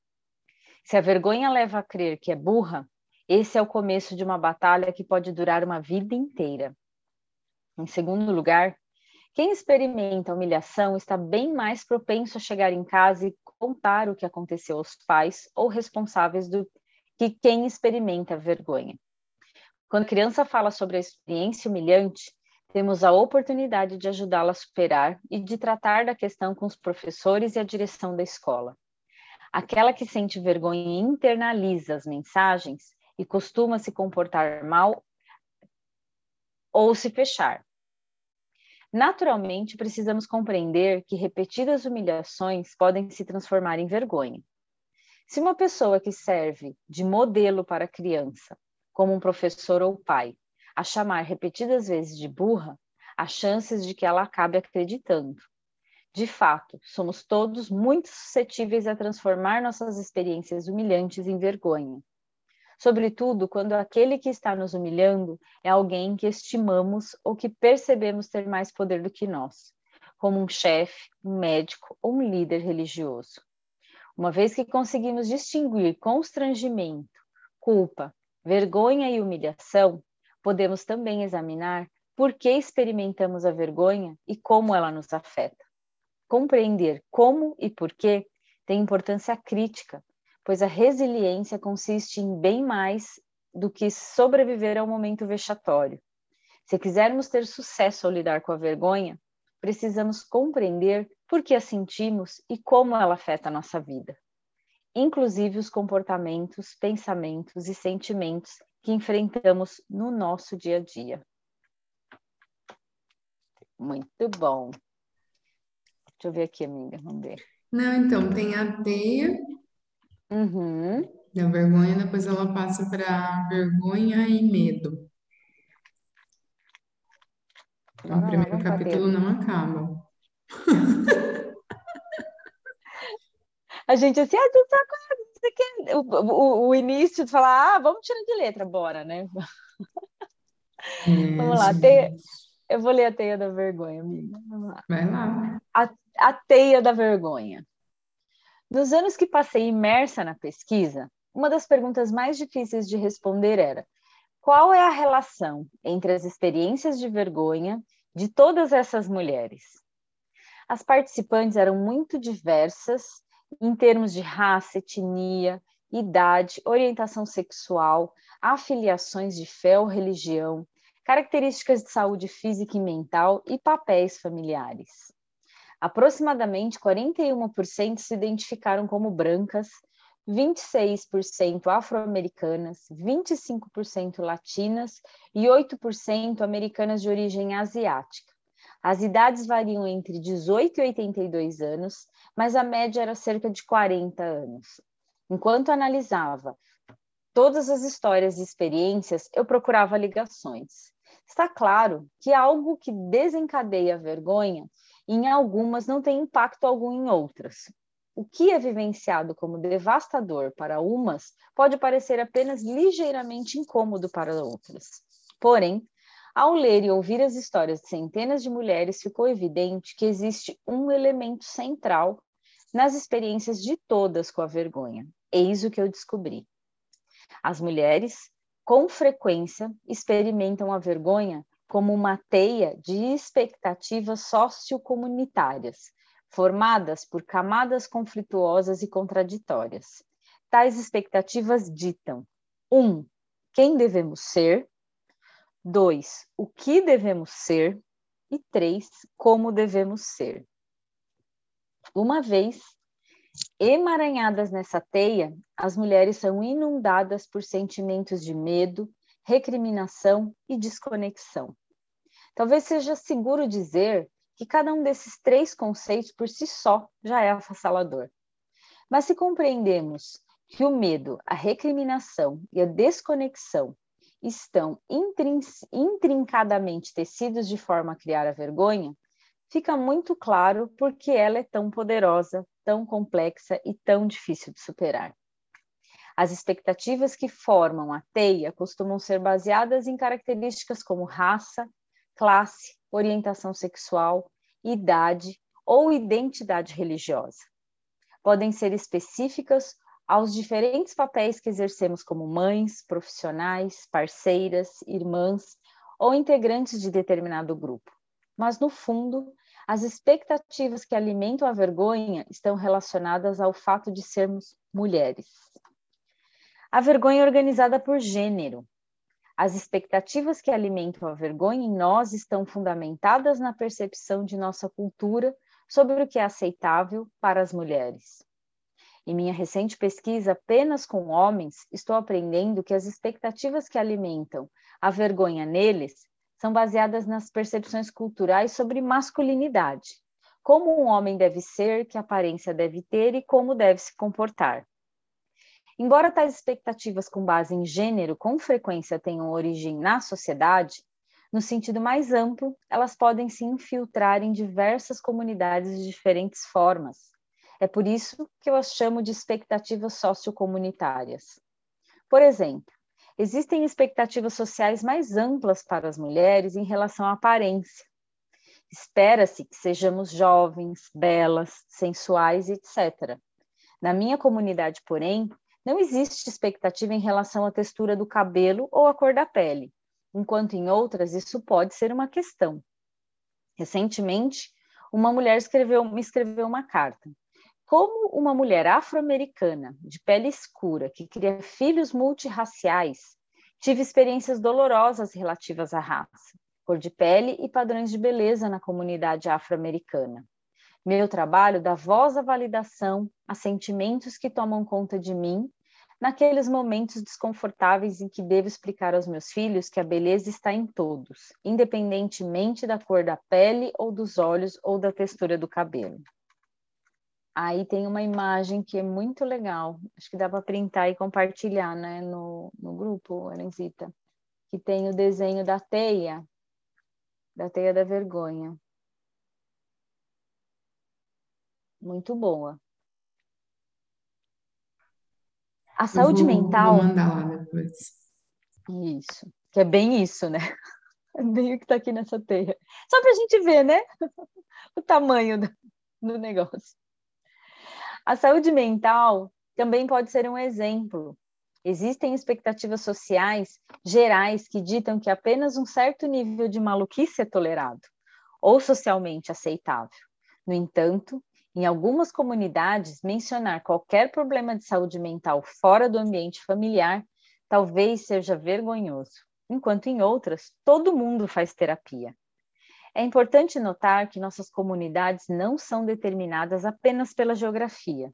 Se a vergonha leva a crer que é burra, esse é o começo de uma batalha que pode durar uma vida inteira. Em segundo lugar, quem experimenta humilhação está bem mais propenso a chegar em casa e contar o que aconteceu aos pais ou responsáveis do que quem experimenta vergonha. Quando a criança fala sobre a experiência humilhante, temos a oportunidade de ajudá-la a superar e de tratar da questão com os professores e a direção da escola. Aquela que sente vergonha e internaliza as mensagens e costuma se comportar mal ou se fechar. Naturalmente, precisamos compreender que repetidas humilhações podem se transformar em vergonha. Se uma pessoa que serve de modelo para a criança, como um professor ou pai, a chamar repetidas vezes de burra, há chances de que ela acabe acreditando. De fato, somos todos muito suscetíveis a transformar nossas experiências humilhantes em vergonha. Sobretudo quando aquele que está nos humilhando é alguém que estimamos ou que percebemos ter mais poder do que nós, como um chefe, um médico ou um líder religioso. Uma vez que conseguimos distinguir constrangimento, culpa, vergonha e humilhação, podemos também examinar por que experimentamos a vergonha e como ela nos afeta. Compreender como e por que tem importância crítica, pois a resiliência consiste em bem mais do que sobreviver ao momento vexatório. Se quisermos ter sucesso ao lidar com a vergonha, precisamos compreender por que a sentimos e como ela afeta a nossa vida, inclusive os comportamentos, pensamentos e sentimentos que enfrentamos no nosso dia a dia. Muito bom. Deixa eu ver aqui, amiga, vamos ver. Não, então, tem a teia Uhum. da vergonha, depois ela passa para vergonha e medo. Então, o primeiro capítulo não acaba. A gente assim, ah, tu tá o, o, o, início de falar, ah, vamos tirar de letra, bora, né? É, vamos lá, teia, eu vou ler a teia da vergonha, amiga. Vamos lá. Vai lá. A, a teia da vergonha. Nos anos que passei imersa na pesquisa, uma das perguntas mais difíceis de responder era: qual é a relação entre as experiências de vergonha de todas essas mulheres? As participantes eram muito diversas em termos de raça, etnia, idade, orientação sexual, afiliações de fé ou religião, características de saúde física e mental e papéis familiares. Aproximadamente 41% se identificaram como brancas, 26% afro-americanas, 25% latinas e 8% americanas de origem asiática. As idades variam entre 18 e 82 anos, mas a média era cerca de 40 anos. Enquanto analisava todas as histórias e experiências, eu procurava ligações. Está claro que algo que desencadeia a vergonha, em algumas não tem impacto algum em outras. O que é vivenciado como devastador para umas pode parecer apenas ligeiramente incômodo para outras. Porém, ao ler e ouvir as histórias de centenas de mulheres, ficou evidente que existe um elemento central nas experiências de todas com a vergonha. Eis o que eu descobri. As mulheres, com frequência, experimentam a vergonha como uma teia de expectativas sociocomunitárias, formadas por camadas conflituosas e contraditórias. Tais expectativas ditam: 1. Um, quem devemos ser? 2. O que devemos ser? E 3. Como devemos ser. Uma vez emaranhadas nessa teia, as mulheres são inundadas por sentimentos de medo, recriminação e desconexão. Talvez seja seguro dizer que cada um desses três conceitos por si só já é avassalador. Mas se compreendemos que o medo, a recriminação e a desconexão estão intrincadamente tecidos de forma a criar a vergonha, fica muito claro por que ela é tão poderosa, tão complexa e tão difícil de superar. As expectativas que formam a teia costumam ser baseadas em características como raça, classe, orientação sexual, idade ou identidade religiosa. Podem ser específicas aos diferentes papéis que exercemos como mães, profissionais, parceiras, irmãs ou integrantes de determinado grupo. Mas, no fundo, as expectativas que alimentam a vergonha estão relacionadas ao fato de sermos mulheres. A vergonha é organizada por gênero, as expectativas que alimentam a vergonha em nós estão fundamentadas na percepção de nossa cultura sobre o que é aceitável para as mulheres. Em minha recente pesquisa apenas com homens, estou aprendendo que as expectativas que alimentam a vergonha neles são baseadas nas percepções culturais sobre masculinidade, como um homem deve ser, que aparência deve ter e como deve se comportar. Embora tais expectativas com base em gênero com frequência tenham origem na sociedade, no sentido mais amplo, elas podem se infiltrar em diversas comunidades de diferentes formas. É por isso que eu as chamo de expectativas sociocomunitárias. Por exemplo, existem expectativas sociais mais amplas para as mulheres em relação à aparência. Espera-se que sejamos jovens, belas, sensuais, etc. Na minha comunidade, porém, não existe expectativa em relação à textura do cabelo ou à cor da pele, enquanto em outras isso pode ser uma questão. Recentemente, uma mulher escreveu, me escreveu uma carta. Como uma mulher afro-americana, de pele escura, que cria filhos multirraciais, tive experiências dolorosas relativas à raça, cor de pele e padrões de beleza na comunidade afro-americana. Meu trabalho dá voz à validação, a sentimentos que tomam conta de mim, naqueles momentos desconfortáveis em que devo explicar aos meus filhos que a beleza está em todos, independentemente da cor da pele ou dos olhos ou da textura do cabelo. Aí tem uma imagem que é muito legal, acho que dá para printar e compartilhar né, no, no grupo, Elenzita, que tem o desenho da teia, da teia da vergonha. muito boa. A saúde vou, mental. Vou mandar lá depois. Isso, que é bem isso, né? É bem o que está aqui nessa teia. Só para a gente ver, né? o tamanho do, do negócio. A saúde mental também pode ser um exemplo. Existem expectativas sociais gerais que ditam que apenas um certo nível de maluquice é tolerado ou socialmente aceitável. No entanto, em algumas comunidades, mencionar qualquer problema de saúde mental fora do ambiente familiar talvez seja vergonhoso. enquanto em outras, todo mundo faz terapia. É importante notar que nossas comunidades não são determinadas apenas pela geografia.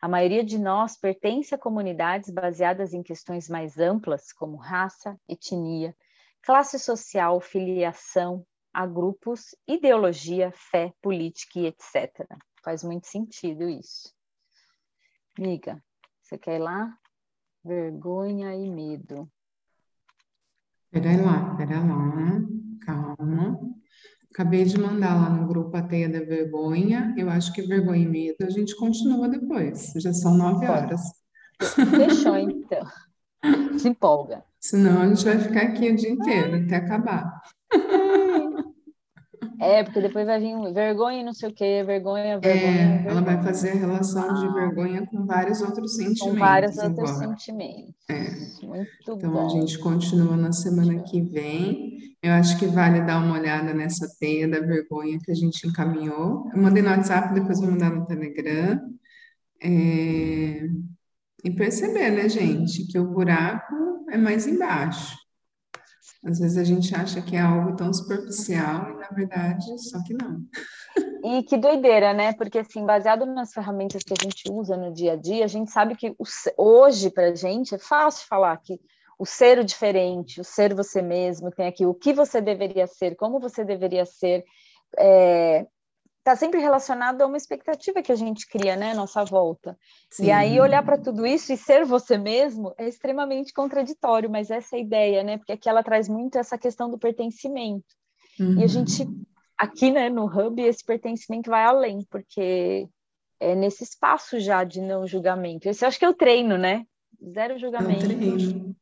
A maioria de nós pertence a comunidades baseadas em questões mais amplas, como raça, etnia, classe social, filiação, a grupos, ideologia, fé, política e etc. Faz muito sentido isso. Miga, você quer ir lá? Vergonha e medo. Pera lá, pera lá, calma. Acabei de mandar lá no grupo a Teia da Vergonha. Eu acho que vergonha e medo a gente continua depois. Já são nove horas. Fechou, então. Se empolga. Senão a gente vai ficar aqui o dia inteiro até acabar. É, porque depois vai vir vergonha e não sei o quê, vergonha, vergonha. É, vergonha. ela vai fazer a relação de vergonha com vários outros sentimentos. Com vários outros sentimentos. É. Muito então bom. a gente continua na semana que vem. Eu acho que vale dar uma olhada nessa teia da vergonha que a gente encaminhou. Eu mandei no WhatsApp, depois vou mandar no Telegram. É, E perceber, né, gente, que o buraco é mais embaixo. Às vezes a gente acha que é algo tão superficial e, na verdade, só que não. E que doideira, né? Porque, assim, baseado nas ferramentas que a gente usa no dia a dia, a gente sabe que hoje, para a gente, é fácil falar que o ser o diferente, o ser você mesmo, tem aqui o que você deveria ser, como você deveria ser, é, está sempre relacionado a uma expectativa que a gente cria, né, nossa volta. Sim. E aí olhar para tudo isso e ser você mesmo é extremamente contraditório, mas essa é a ideia, né? Porque aqui ela traz muito essa questão do pertencimento. Uhum. E a gente aqui, né, no hub, esse pertencimento vai além, porque é nesse espaço já de não julgamento. Esse eu acho que é o treino, né? Zero julgamento. É um treino.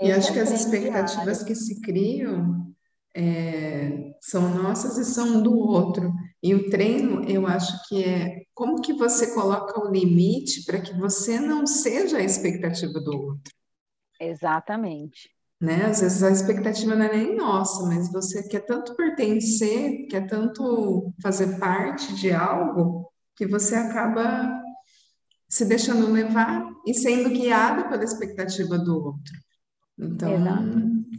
E acho é que as expectativas diário. que se criam é, são nossas e são do outro. E o treino, eu acho que é como que você coloca o limite para que você não seja a expectativa do outro. Exatamente. Né? Às vezes a expectativa não é nem nossa, mas você quer tanto pertencer, quer tanto fazer parte de algo, que você acaba se deixando levar e sendo guiada pela expectativa do outro. Então, Exato.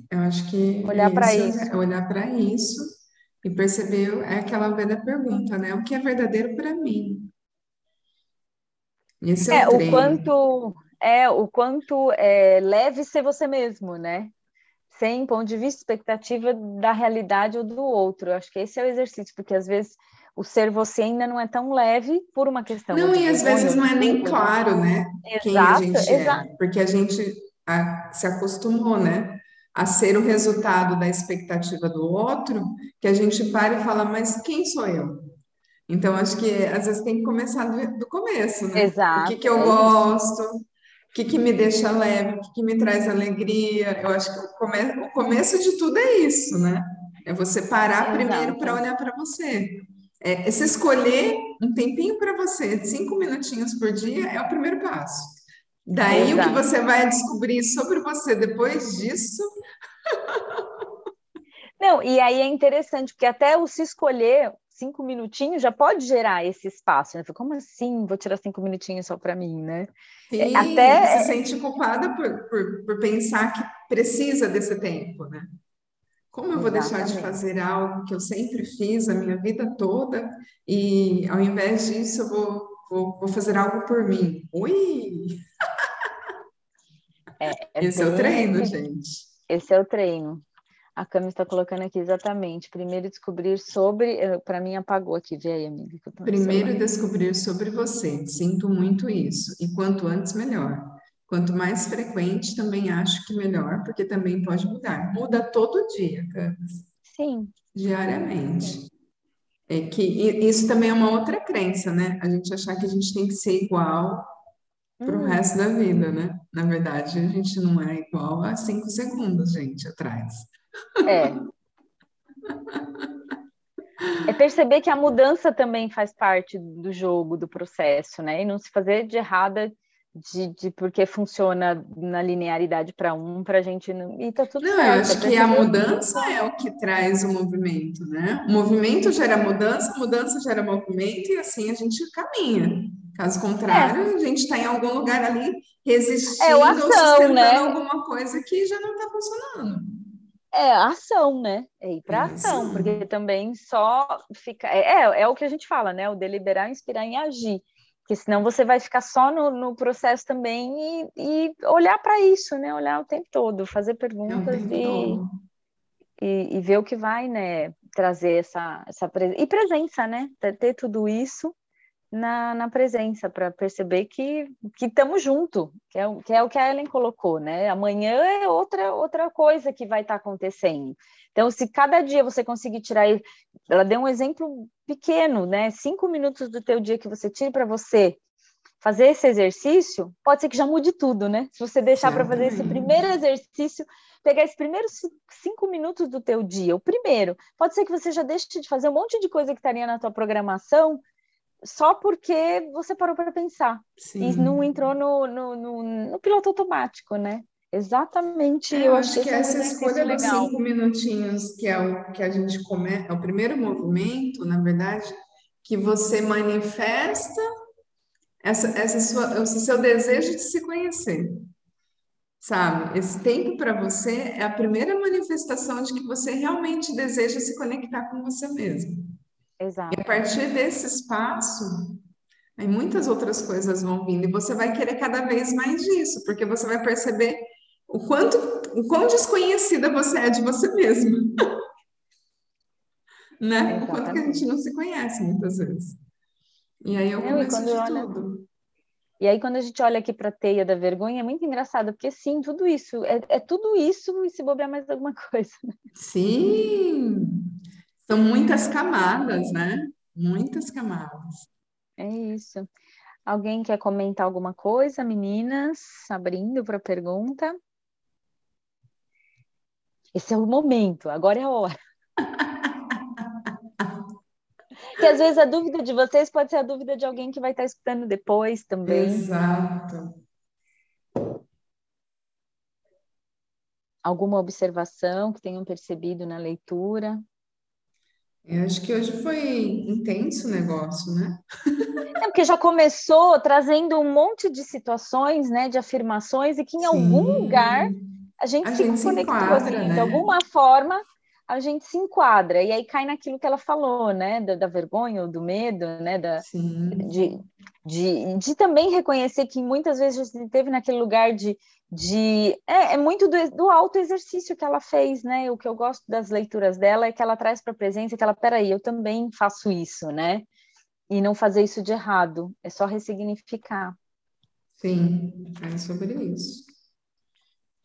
eu acho que olhar para isso, é olhar para isso e perceber é aquela velha pergunta, né? O que é verdadeiro para mim? Esse é, é o, o quanto é o quanto é leve ser você mesmo, né? Sem ponto de vista, expectativa da realidade ou do outro. Acho que esse é o exercício, porque às vezes o ser você ainda não é tão leve por uma questão. Não, e às vezes não é nem claro, né? Exato, Quem a gente exato. é. Porque a gente a, se acostumou, né? A ser o resultado da expectativa do outro, que a gente para e fala, mas quem sou eu? Então, acho que às vezes tem que começar do, do começo, né? Exato. O que, que eu é gosto, o que, que me deixa leve, o que, que me traz alegria. Eu acho que o, come, o começo de tudo é isso, né? É você parar Exato. primeiro para olhar para você. É, é se escolher um tempinho para você, cinco minutinhos por dia, é o primeiro passo. Daí Exato. o que você vai descobrir sobre você depois disso. Não, e aí é interessante, porque até o se escolher cinco minutinhos já pode gerar esse espaço. Né? Como assim? Vou tirar cinco minutinhos só para mim, né? Sim, até se sente culpada por, por, por, pensar que precisa desse tempo, né? Como eu vou Exatamente. deixar de fazer algo que eu sempre fiz a minha vida toda e ao invés disso eu vou, vou, vou fazer algo por mim? Ui! É, é Esse é o treino, gente. Esse é o treino. A Cami está colocando aqui exatamente. Primeiro descobrir sobre. Eh, Para mim, apagou aqui. Vê aí, amiga. Primeiro descobrir sobre você. Sinto muito isso. E quanto antes, melhor. Quanto mais frequente, também acho que melhor, porque também pode mudar. Muda todo dia, Camis. Sim. Diariamente. É que isso também é uma outra crença, né? A gente achar que a gente tem que ser igual para o hum. resto da vida, né? Na verdade, a gente não é igual a cinco segundos, gente, atrás. É. É perceber que a mudança também faz parte do jogo, do processo, né? E não se fazer de errada de, de porque funciona na linearidade para um, para a gente não. E tá tudo não, certo. eu acho que a mudança é o que traz o movimento, né? O movimento gera mudança, mudança gera movimento, e assim a gente caminha. Caso contrário, é. a gente está em algum lugar ali resistindo é ação, ou sustentando né? alguma coisa que já não está funcionando. É ação, né? É ir para ação, porque também só fica. É, é, é o que a gente fala, né? O deliberar, inspirar e agir. Porque senão você vai ficar só no, no processo também e, e olhar para isso, né? Olhar o tempo todo, fazer perguntas e, e, e, ver o que vai, né? Trazer essa, essa presença. E presença, né? Ter tudo isso na, na presença, para perceber que estamos junto, que é, que é o que a Ellen colocou, né? Amanhã é outra, outra coisa que vai estar tá acontecendo. Então, se cada dia você conseguir tirar, ela deu um exemplo pequeno, né? Cinco minutos do teu dia que você tire para você fazer esse exercício, pode ser que já mude tudo, né? Se você deixar para fazer esse primeiro exercício, pegar esses primeiros cinco minutos do teu dia, o primeiro, pode ser que você já deixe de fazer um monte de coisa que estaria na tua programação só porque você parou para pensar Sim. e não entrou no, no, no, no, piloto automático, né? Exatamente, é, eu, acho que essa escolha dos cinco minutinhos, que é o que a gente começa, é o primeiro movimento, na verdade, que você manifesta essa, essa sua, esse seu desejo de se conhecer, sabe? Esse tempo para você é a primeira manifestação de que você realmente deseja se conectar com você mesmo. Exato. E a partir desse espaço, aí muitas outras coisas vão vindo e você vai querer cada vez mais disso, porque você vai perceber o quanto, o quão desconhecida você é de você mesma. né? O quanto que a gente não se conhece muitas vezes. E aí eu começo de olha... tudo. E aí, quando a gente olha aqui para a teia da vergonha, é muito engraçado, porque sim, tudo isso, é, é tudo isso e se bobear mais alguma coisa. Sim! São muitas camadas, né? Muitas camadas. É isso. Alguém quer comentar alguma coisa, meninas? Abrindo para pergunta. Esse é o momento, agora é a hora. que às vezes a dúvida de vocês pode ser a dúvida de alguém que vai estar escutando depois também. Exato. Alguma observação que tenham percebido na leitura? Eu acho que hoje foi intenso o negócio, né? É porque já começou trazendo um monte de situações, né, de afirmações, e que em Sim. algum lugar a gente a se gente conectou, se enquadra, assim, né? de alguma forma a gente se enquadra, e aí cai naquilo que ela falou, né, da, da vergonha ou do medo, né, da, de, de, de também reconhecer que muitas vezes a gente esteve naquele lugar de, de é, é muito do, do auto exercício que ela fez, né? O que eu gosto das leituras dela é que ela traz para a presença que ela, peraí, eu também faço isso, né? E não fazer isso de errado, é só ressignificar. Sim, é sobre isso.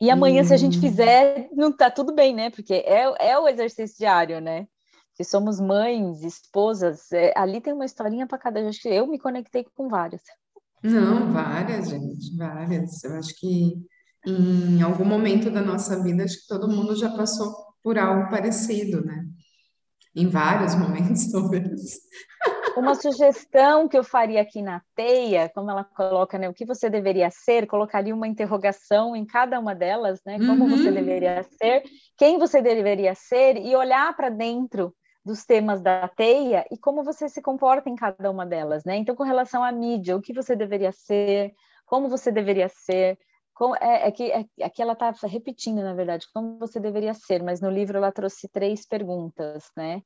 E amanhã, se a gente fizer, não tá tudo bem, né? Porque é, é o exercício diário, né? Que somos mães, esposas, é, ali tem uma historinha para cada. Acho que eu me conectei com várias. Não, várias, gente, várias. Eu acho que em algum momento da nossa vida, acho que todo mundo já passou por algo parecido, né? Em vários momentos, talvez. Uma sugestão que eu faria aqui na teia, como ela coloca, né? O que você deveria ser, colocaria uma interrogação em cada uma delas, né? Como uhum. você deveria ser, quem você deveria ser, e olhar para dentro dos temas da teia e como você se comporta em cada uma delas, né? Então, com relação à mídia, o que você deveria ser, como você deveria ser, como, é, é, que é, aqui ela está repetindo, na verdade, como você deveria ser, mas no livro ela trouxe três perguntas, né?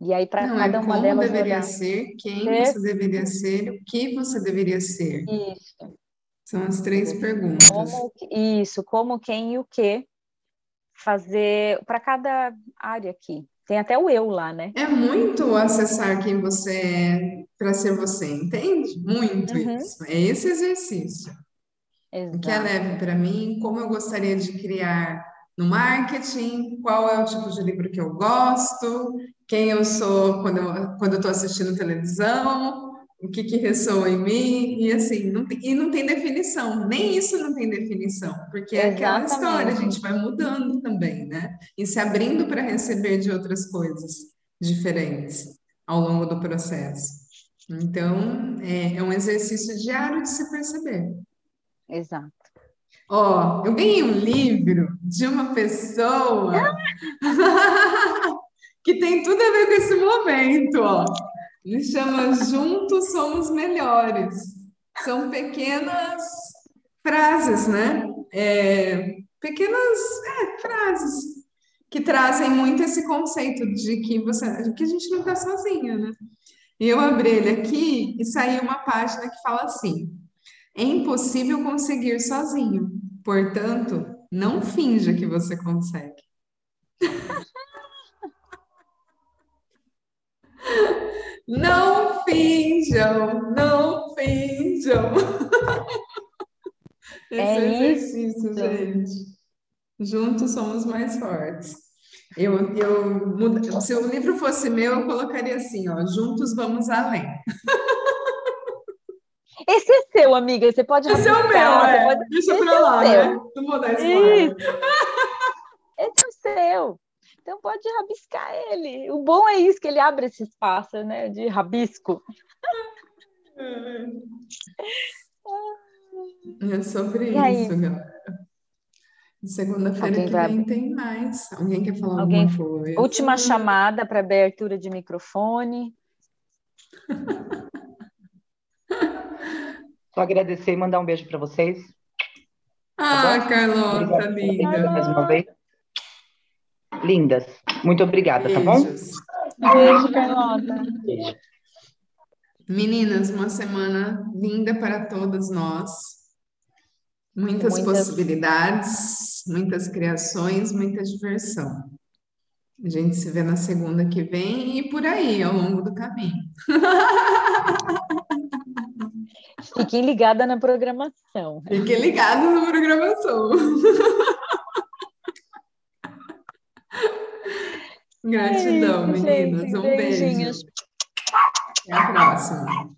E aí, para é cada é uma delas. Como deveria ser, quem ser, você deveria ser, o que você deveria ser. Isso. São as três perguntas. Como, isso, como, quem e o que fazer para cada área aqui. Tem até o eu lá, né? É muito acessar quem você é para ser você, entende? Muito uhum. isso. É esse exercício. Exato. O que é leve para mim, como eu gostaria de criar no marketing, qual é o tipo de livro que eu gosto, quem eu sou quando eu quando estou assistindo televisão, o que, que ressoa em mim, e assim, não tem, e não tem definição, nem isso não tem definição, porque é aquela história, a gente vai mudando também, né? E se abrindo para receber de outras coisas diferentes ao longo do processo. Então, é, é um exercício diário de se perceber. Exato. Ó, eu ganhei um livro de uma pessoa que tem tudo a ver com esse momento, ó. Ele chama Juntos Somos Melhores. São pequenas frases, né? É, pequenas é, frases que trazem muito esse conceito de que você, que a gente não está sozinho, né? Eu abri ele aqui e saiu uma página que fala assim: é impossível conseguir sozinho, portanto, não finja que você consegue. Não finjam, não finjam. Esse é exercício, isso. gente. Juntos somos mais fortes. Eu, eu, se o livro fosse meu, eu colocaria assim, ó, juntos vamos além. Esse é seu, amiga, você pode Esse é o meu, é. Pode... Deixa Esse pra é lá, né? Não vou dar spoiler. Esse é o seu. Então pode rabiscar ele. O bom é isso, que ele abre esse espaço, né, de rabisco. É sobre isso, galera. Segunda-feira que vai... vem tem mais. Alguém quer falar Alguém... alguma coisa? Última chamada para abertura de microfone. Só agradecer e mandar um beijo para vocês. Tá ah, Carlota, linda. Mais uma vez. Lindas. Muito obrigada, Beijos. tá bom? Beijo, Carlota. Beijo. Meninas, uma semana linda para todas nós. Muitas, muitas, possibilidades, muitas criações, muita diversão. A gente se vê na segunda que vem e por aí, ao longo do caminho. Fiquem ligada na programação. Fiquem ligados na programação. Gratidão, é isso, meninas. Gente, um beijinhos. beijo. Até a próxima.